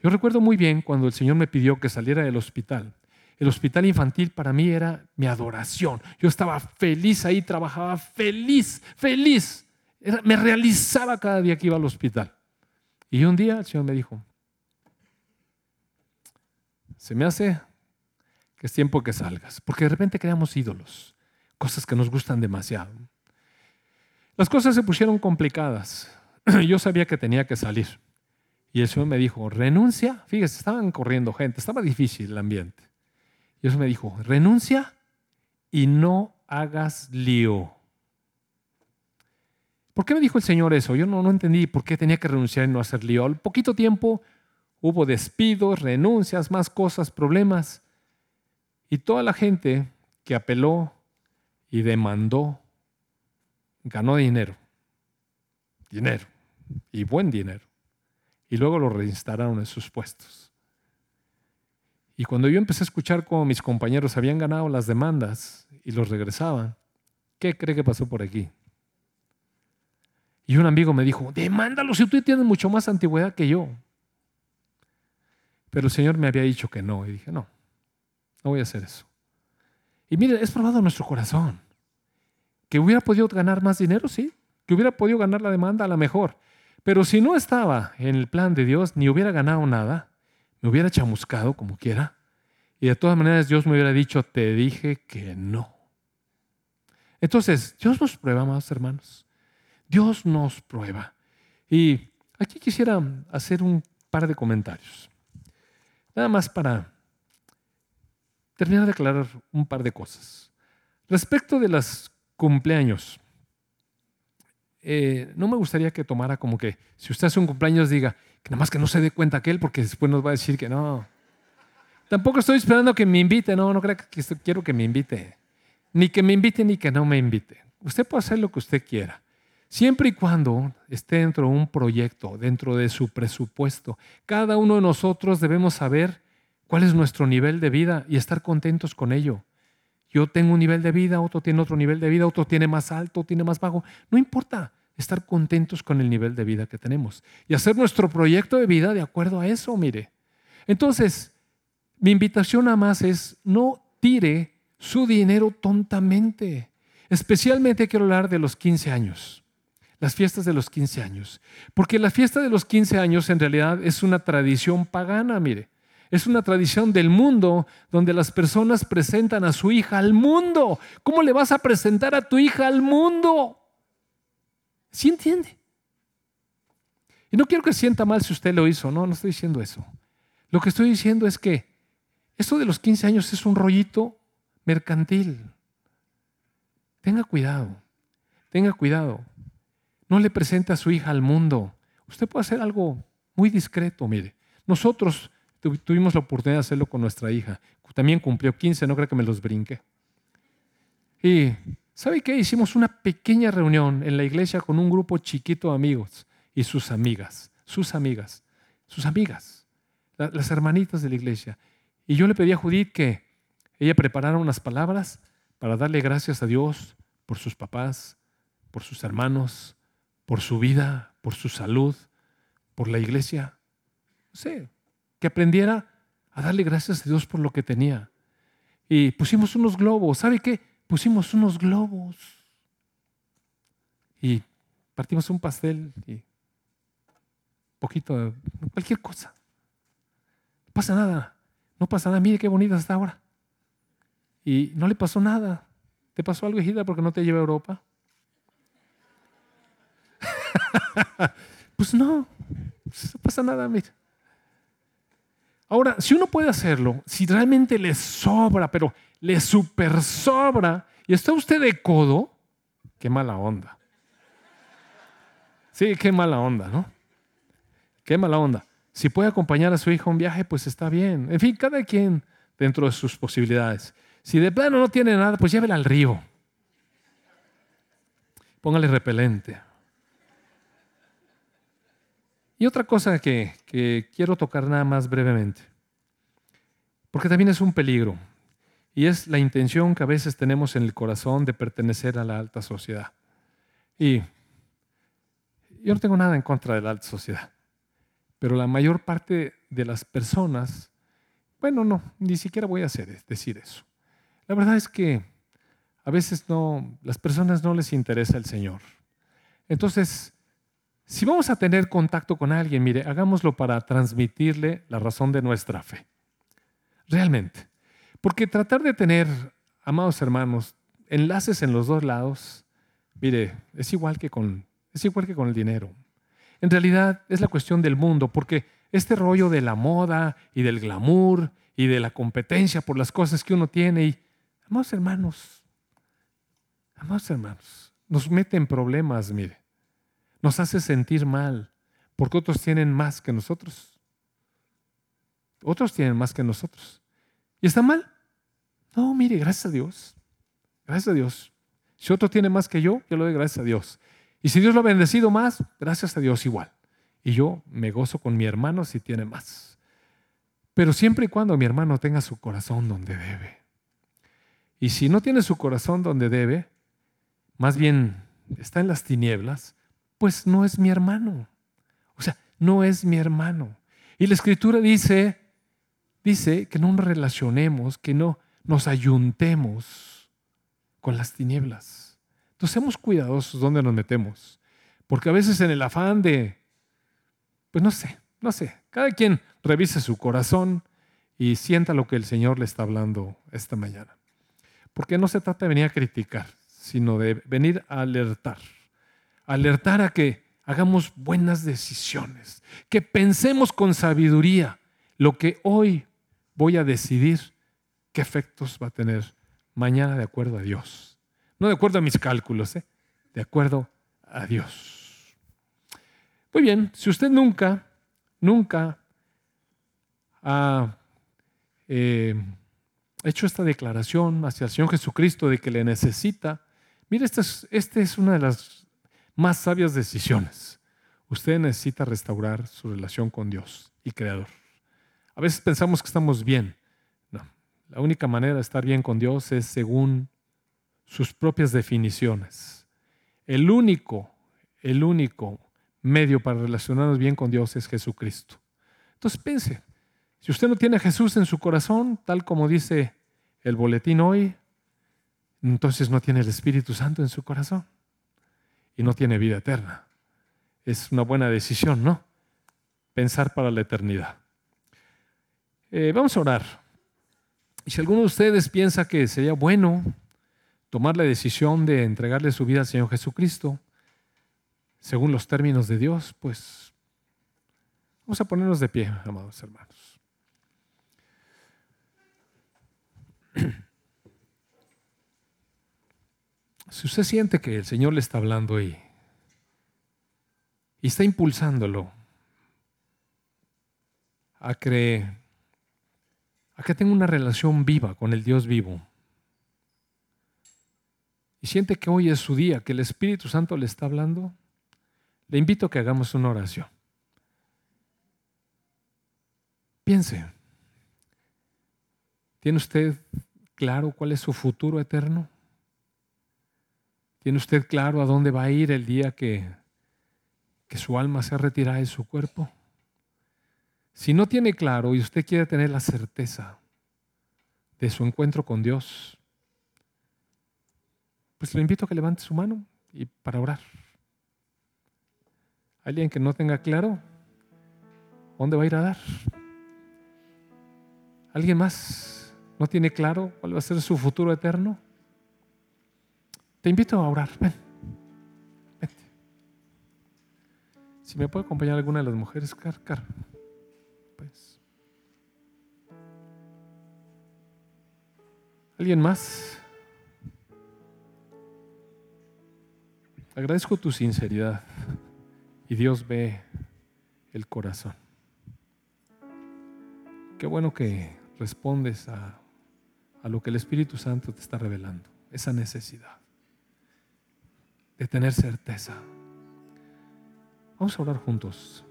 [SPEAKER 1] Yo recuerdo muy bien cuando el Señor me pidió que saliera del hospital El hospital infantil para mí era mi adoración. Yo estaba feliz ahí, trabajaba feliz, feliz. me realizaba cada día que iba al hospital. Y un día el Señor me dijo, se me hace es tiempo que salgas, porque de repente creamos ídolos, cosas que nos gustan demasiado. Las cosas se pusieron complicadas. Yo sabía que tenía que salir. Y el Señor me dijo, renuncia. Fíjese, estaban corriendo gente, estaba difícil el ambiente. Y eso me dijo, renuncia y no hagas lío. ¿Por qué me dijo el Señor eso? Yo no, no entendí por qué tenía que renunciar y no hacer lío. Al poquito tiempo hubo despidos, renuncias, más cosas, problemas. Y toda la gente que apeló y demandó ganó dinero. Dinero. Y buen dinero. Y luego lo reinstalaron en sus puestos. Y cuando yo empecé a escuchar cómo mis compañeros habían ganado las demandas y los regresaban, ¿qué cree que pasó por aquí? Y un amigo me dijo, demándalo si tú tienes mucho más antigüedad que yo. Pero el Señor me había dicho que no. Y dije, no, no voy a hacer eso. Y mire, es probado nuestro corazón. Que hubiera podido ganar más dinero, sí. Que hubiera podido ganar la demanda a la mejor. Pero si no estaba en el plan de Dios, ni hubiera ganado nada, me hubiera chamuscado como quiera. Y de todas maneras Dios me hubiera dicho, te dije que no. Entonces, Dios nos prueba, más hermanos. Dios nos prueba. Y aquí quisiera hacer un par de comentarios. Nada más para terminar de aclarar un par de cosas. Respecto de los cumpleaños, eh, no me gustaría que tomara como que, si usted hace un cumpleaños, diga, que nada más que no se dé cuenta aquel, porque después nos va a decir que no. Tampoco estoy esperando que me invite, no, no creo que quiero que me invite. Ni que me invite ni que no me invite. Usted puede hacer lo que usted quiera. Siempre y cuando esté dentro de un proyecto, dentro de su presupuesto, cada uno de nosotros debemos saber cuál es nuestro nivel de vida y estar contentos con ello. Yo tengo un nivel de vida, otro tiene otro nivel de vida, otro tiene más alto, tiene más bajo. No importa, estar contentos con el nivel de vida que tenemos y hacer nuestro proyecto de vida de acuerdo a eso, mire. Entonces, mi invitación a más es no tire su dinero tontamente. Especialmente quiero hablar de los 15 años, las fiestas de los 15 años. Porque la fiesta de los 15 años en realidad es una tradición pagana, mire. Es una tradición del mundo donde las personas presentan a su hija al mundo. ¿Cómo le vas a presentar a tu hija al mundo? ¿Sí entiende? Y no quiero que sienta mal si usted lo hizo, no, no estoy diciendo eso. Lo que estoy diciendo es que esto de los 15 años es un rollito mercantil. Tenga cuidado, tenga cuidado. No le presente a su hija al mundo. Usted puede hacer algo muy discreto, mire. Nosotros tuvimos la oportunidad de hacerlo con nuestra hija. También cumplió 15, no creo que me los brinque. Y, ¿sabe qué? Hicimos una pequeña reunión en la iglesia con un grupo chiquito de amigos y sus amigas, sus amigas, sus amigas, las hermanitas de la iglesia. Y yo le pedí a Judith que ella preparara unas palabras para darle gracias a Dios por sus papás, por sus hermanos, por su vida, por su salud, por la iglesia. No que aprendiera a darle gracias a Dios por lo que tenía. Y pusimos unos globos. ¿Sabe qué? Pusimos unos globos. Y partimos un pastel y poquito de cualquier cosa. No pasa nada. No pasa nada. Mire qué bonita está ahora. Y no le pasó nada. ¿Te pasó algo, hijita, porque no te lleva a Europa? pues no. No pasa nada, mire. Ahora, si uno puede hacerlo, si realmente le sobra, pero le super sobra, y está usted de codo, qué mala onda. Sí, qué mala onda, ¿no? Qué mala onda. Si puede acompañar a su hijo a un viaje, pues está bien. En fin, cada quien dentro de sus posibilidades. Si de plano no tiene nada, pues llévela al río. Póngale repelente. Y otra cosa que, quiero tocar nada más brevemente, porque también es un peligro, y es la intención que a veces tenemos en el corazón de pertenecer a la alta sociedad. Y yo no tengo nada en contra de la alta sociedad, pero la mayor parte de las personas, bueno, no, ni siquiera voy a hacer, decir eso. La verdad es que a veces no, las personas no les interesa el Señor. Entonces, si vamos a tener contacto con alguien, mire, hagámoslo para transmitirle la razón de nuestra fe. Realmente. Porque tratar de tener, amados hermanos, enlaces en los dos lados, mire, es igual que con, es igual que con el dinero. En realidad es la cuestión del mundo, porque este rollo de la moda y del glamour y de la competencia por las cosas que uno tiene, y, amados hermanos, amados hermanos, nos mete en problemas, mire nos hace sentir mal porque otros tienen más que nosotros. Otros tienen más que nosotros. ¿Y está mal? No, mire, gracias a Dios. Gracias a Dios. Si otro tiene más que yo, yo le doy gracias a Dios. Y si Dios lo ha bendecido más, gracias a Dios igual. Y yo me gozo con mi hermano si tiene más. Pero siempre y cuando mi hermano tenga su corazón donde debe. Y si no tiene su corazón donde debe, más bien está en las tinieblas, pues no es mi hermano. O sea, no es mi hermano. Y la escritura dice, dice que no nos relacionemos, que no nos ayuntemos con las tinieblas. Entonces, seamos cuidadosos donde nos metemos. Porque a veces en el afán de, pues no sé, no sé, cada quien revise su corazón y sienta lo que el Señor le está hablando esta mañana. Porque no se trata de venir a criticar, sino de venir a alertar alertar a que hagamos buenas decisiones, que pensemos con sabiduría lo que hoy voy a decidir, qué efectos va a tener mañana de acuerdo a Dios. No de acuerdo a mis cálculos, ¿eh? de acuerdo a Dios. Muy bien, si usted nunca, nunca ha eh, hecho esta declaración hacia el Señor Jesucristo de que le necesita, mire, esta es, esta es una de las más sabias decisiones. Usted necesita restaurar su relación con Dios y Creador. A veces pensamos que estamos bien. No, la única manera de estar bien con Dios es según sus propias definiciones. El único, el único medio para relacionarnos bien con Dios es Jesucristo. Entonces piense, si usted no tiene a Jesús en su corazón, tal como dice el boletín hoy, entonces no tiene el Espíritu Santo en su corazón y no tiene vida eterna. Es una buena decisión, ¿no? Pensar para la eternidad. Eh, vamos a orar. Y si alguno de ustedes piensa que sería bueno tomar la decisión de entregarle su vida al Señor Jesucristo, según los términos de Dios, pues vamos a ponernos de pie, amados hermanos. Si usted siente que el Señor le está hablando y, y está impulsándolo a que, a que tenga una relación viva con el Dios vivo, y siente que hoy es su día, que el Espíritu Santo le está hablando, le invito a que hagamos una oración. Piense, ¿tiene usted claro cuál es su futuro eterno? ¿Tiene usted claro a dónde va a ir el día que, que su alma se retirada de su cuerpo? Si no tiene claro y usted quiere tener la certeza de su encuentro con Dios, pues le invito a que levante su mano y para orar. ¿Alguien que no tenga claro dónde va a ir a dar? ¿Alguien más no tiene claro cuál va a ser su futuro eterno? Te invito a orar. Ven. Vente. Si me puede acompañar alguna de las mujeres, Car, Pues. ¿Alguien más? Agradezco tu sinceridad y Dios ve el corazón. Qué bueno que respondes a, a lo que el Espíritu Santo te está revelando, esa necesidad de tener certeza. Vamos a orar juntos.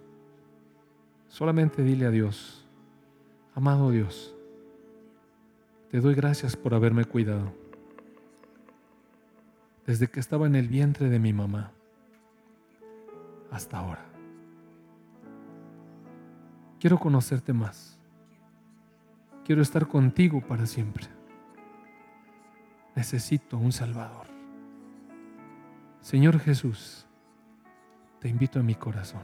[SPEAKER 1] Solamente dile a Dios, amado Dios, te doy gracias por haberme cuidado. Desde que estaba en el vientre de mi mamá hasta ahora. Quiero conocerte más.
[SPEAKER 2] Quiero estar contigo para siempre. Necesito un Salvador. Señor Jesús, te invito a mi corazón.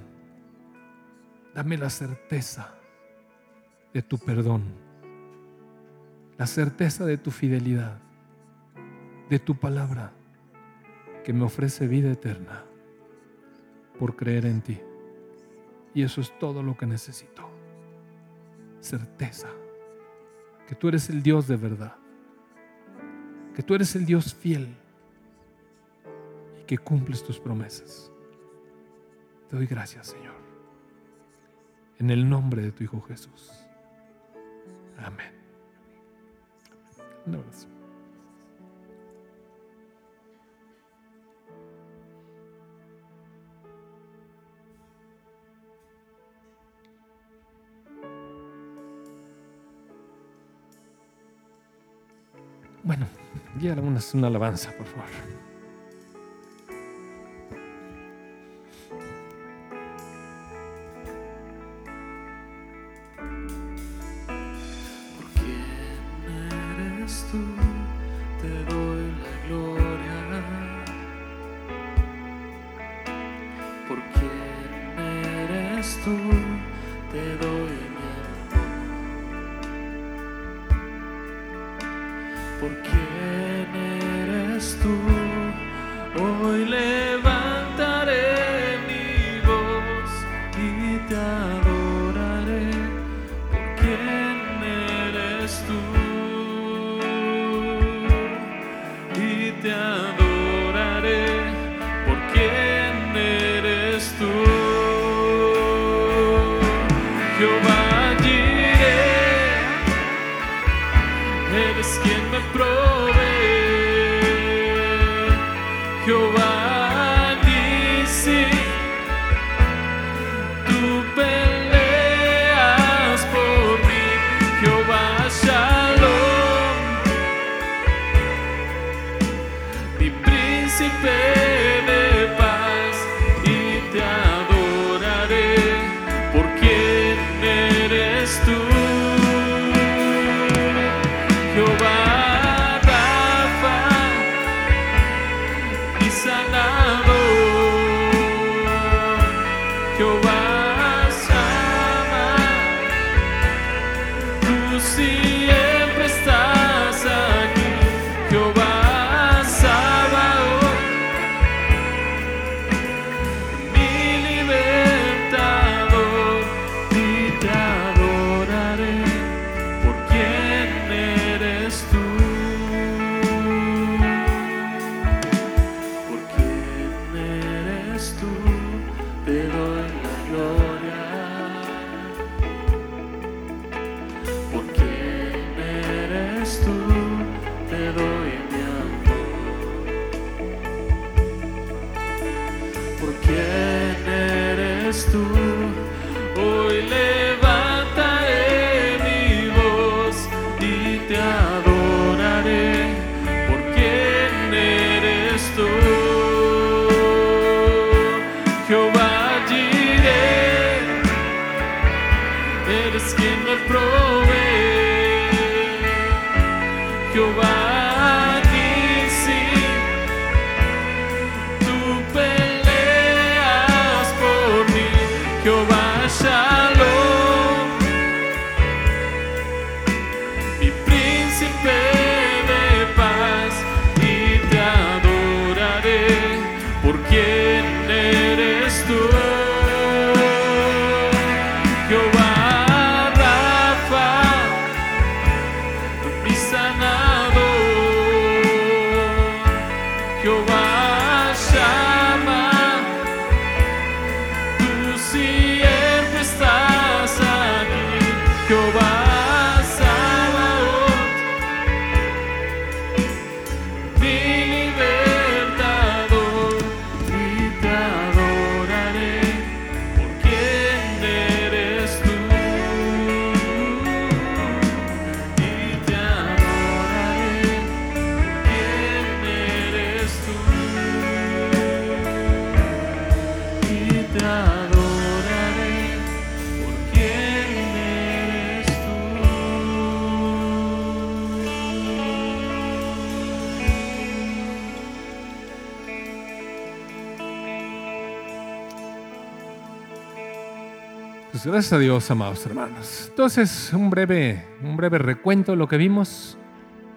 [SPEAKER 2] Dame la certeza de tu perdón, la certeza de tu fidelidad, de tu palabra que me ofrece vida eterna por creer en ti. Y eso es todo lo que necesito. Certeza que tú eres el Dios de verdad, que tú eres el Dios fiel que cumples tus promesas. Te doy gracias, Señor. En el nombre de tu Hijo Jesús. Amén. Un abrazo. Bueno, guía una, una alabanza, por favor.
[SPEAKER 1] Pues gracias a Dios, amados hermanos. Entonces, un breve, un breve recuento de lo que vimos.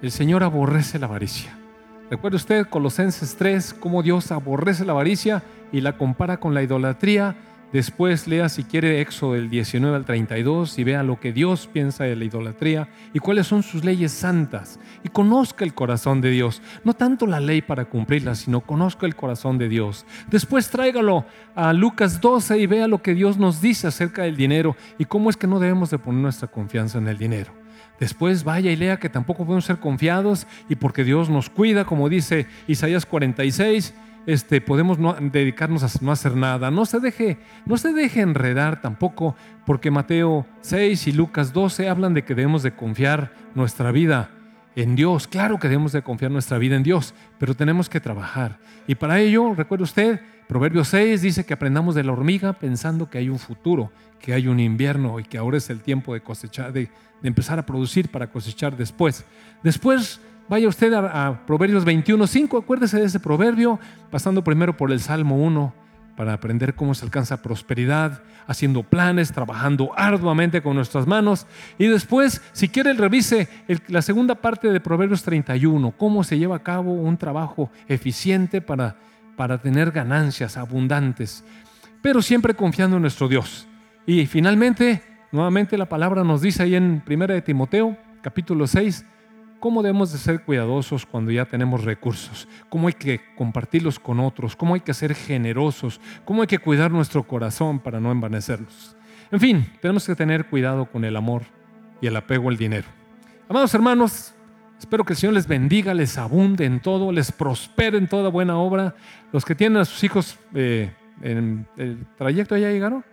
[SPEAKER 1] El Señor aborrece la avaricia. Recuerde usted Colosenses 3, cómo Dios aborrece la avaricia y la compara con la idolatría. Después lea si quiere Éxodo del 19 al 32 y vea lo que Dios piensa de la idolatría y cuáles son sus leyes santas. Y conozca el corazón de Dios. No tanto la ley para cumplirla, sino conozca el corazón de Dios. Después tráigalo a Lucas 12 y vea lo que Dios nos dice acerca del dinero y cómo es que no debemos de poner nuestra confianza en el dinero. Después vaya y lea que tampoco podemos ser confiados y porque Dios nos cuida, como dice Isaías 46, este, podemos no, dedicarnos a no hacer nada. No se, deje, no se deje enredar tampoco, porque Mateo 6 y Lucas 12 hablan de que debemos de confiar nuestra vida en Dios. Claro que debemos de confiar nuestra vida en Dios, pero tenemos que trabajar. Y para ello, recuerde usted, Proverbio 6 dice que aprendamos de la hormiga pensando que hay un futuro, que hay un invierno y que ahora es el tiempo de cosechar, de, de empezar a producir para cosechar después. Después Vaya usted a, Proverbios 21, 5, acuérdese de ese proverbio, pasando primero por el Salmo 1 para aprender cómo se alcanza prosperidad, haciendo planes, trabajando arduamente con nuestras manos. Y después, si quiere, revise la segunda parte de Proverbios 31, cómo se lleva a cabo un trabajo eficiente para, para tener ganancias abundantes, pero siempre confiando en nuestro Dios. Y finalmente, nuevamente la palabra nos dice ahí en 1 de Timoteo, capítulo 6, cómo debemos de ser cuidadosos cuando ya tenemos recursos, cómo hay que compartirlos con otros, cómo hay que ser generosos, cómo hay que cuidar nuestro corazón para no envanecerlos. En fin, tenemos que tener cuidado con el amor y el apego al dinero. Amados hermanos, espero que el Señor les bendiga, les abunde en todo, les prospere en toda buena obra. Los que tienen a sus hijos eh, en el trayecto ya llegaron.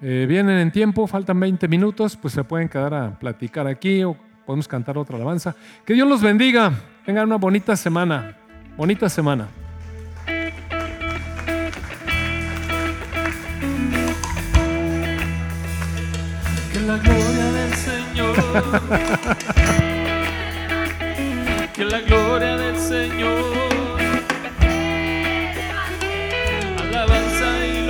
[SPEAKER 1] Eh, vienen en tiempo, faltan 20 minutos, pues se pueden quedar a platicar aquí o podemos cantar otra alabanza. Que Dios los bendiga. Tengan una bonita semana. Bonita semana.
[SPEAKER 2] Que la gloria del Señor. que la gloria del Señor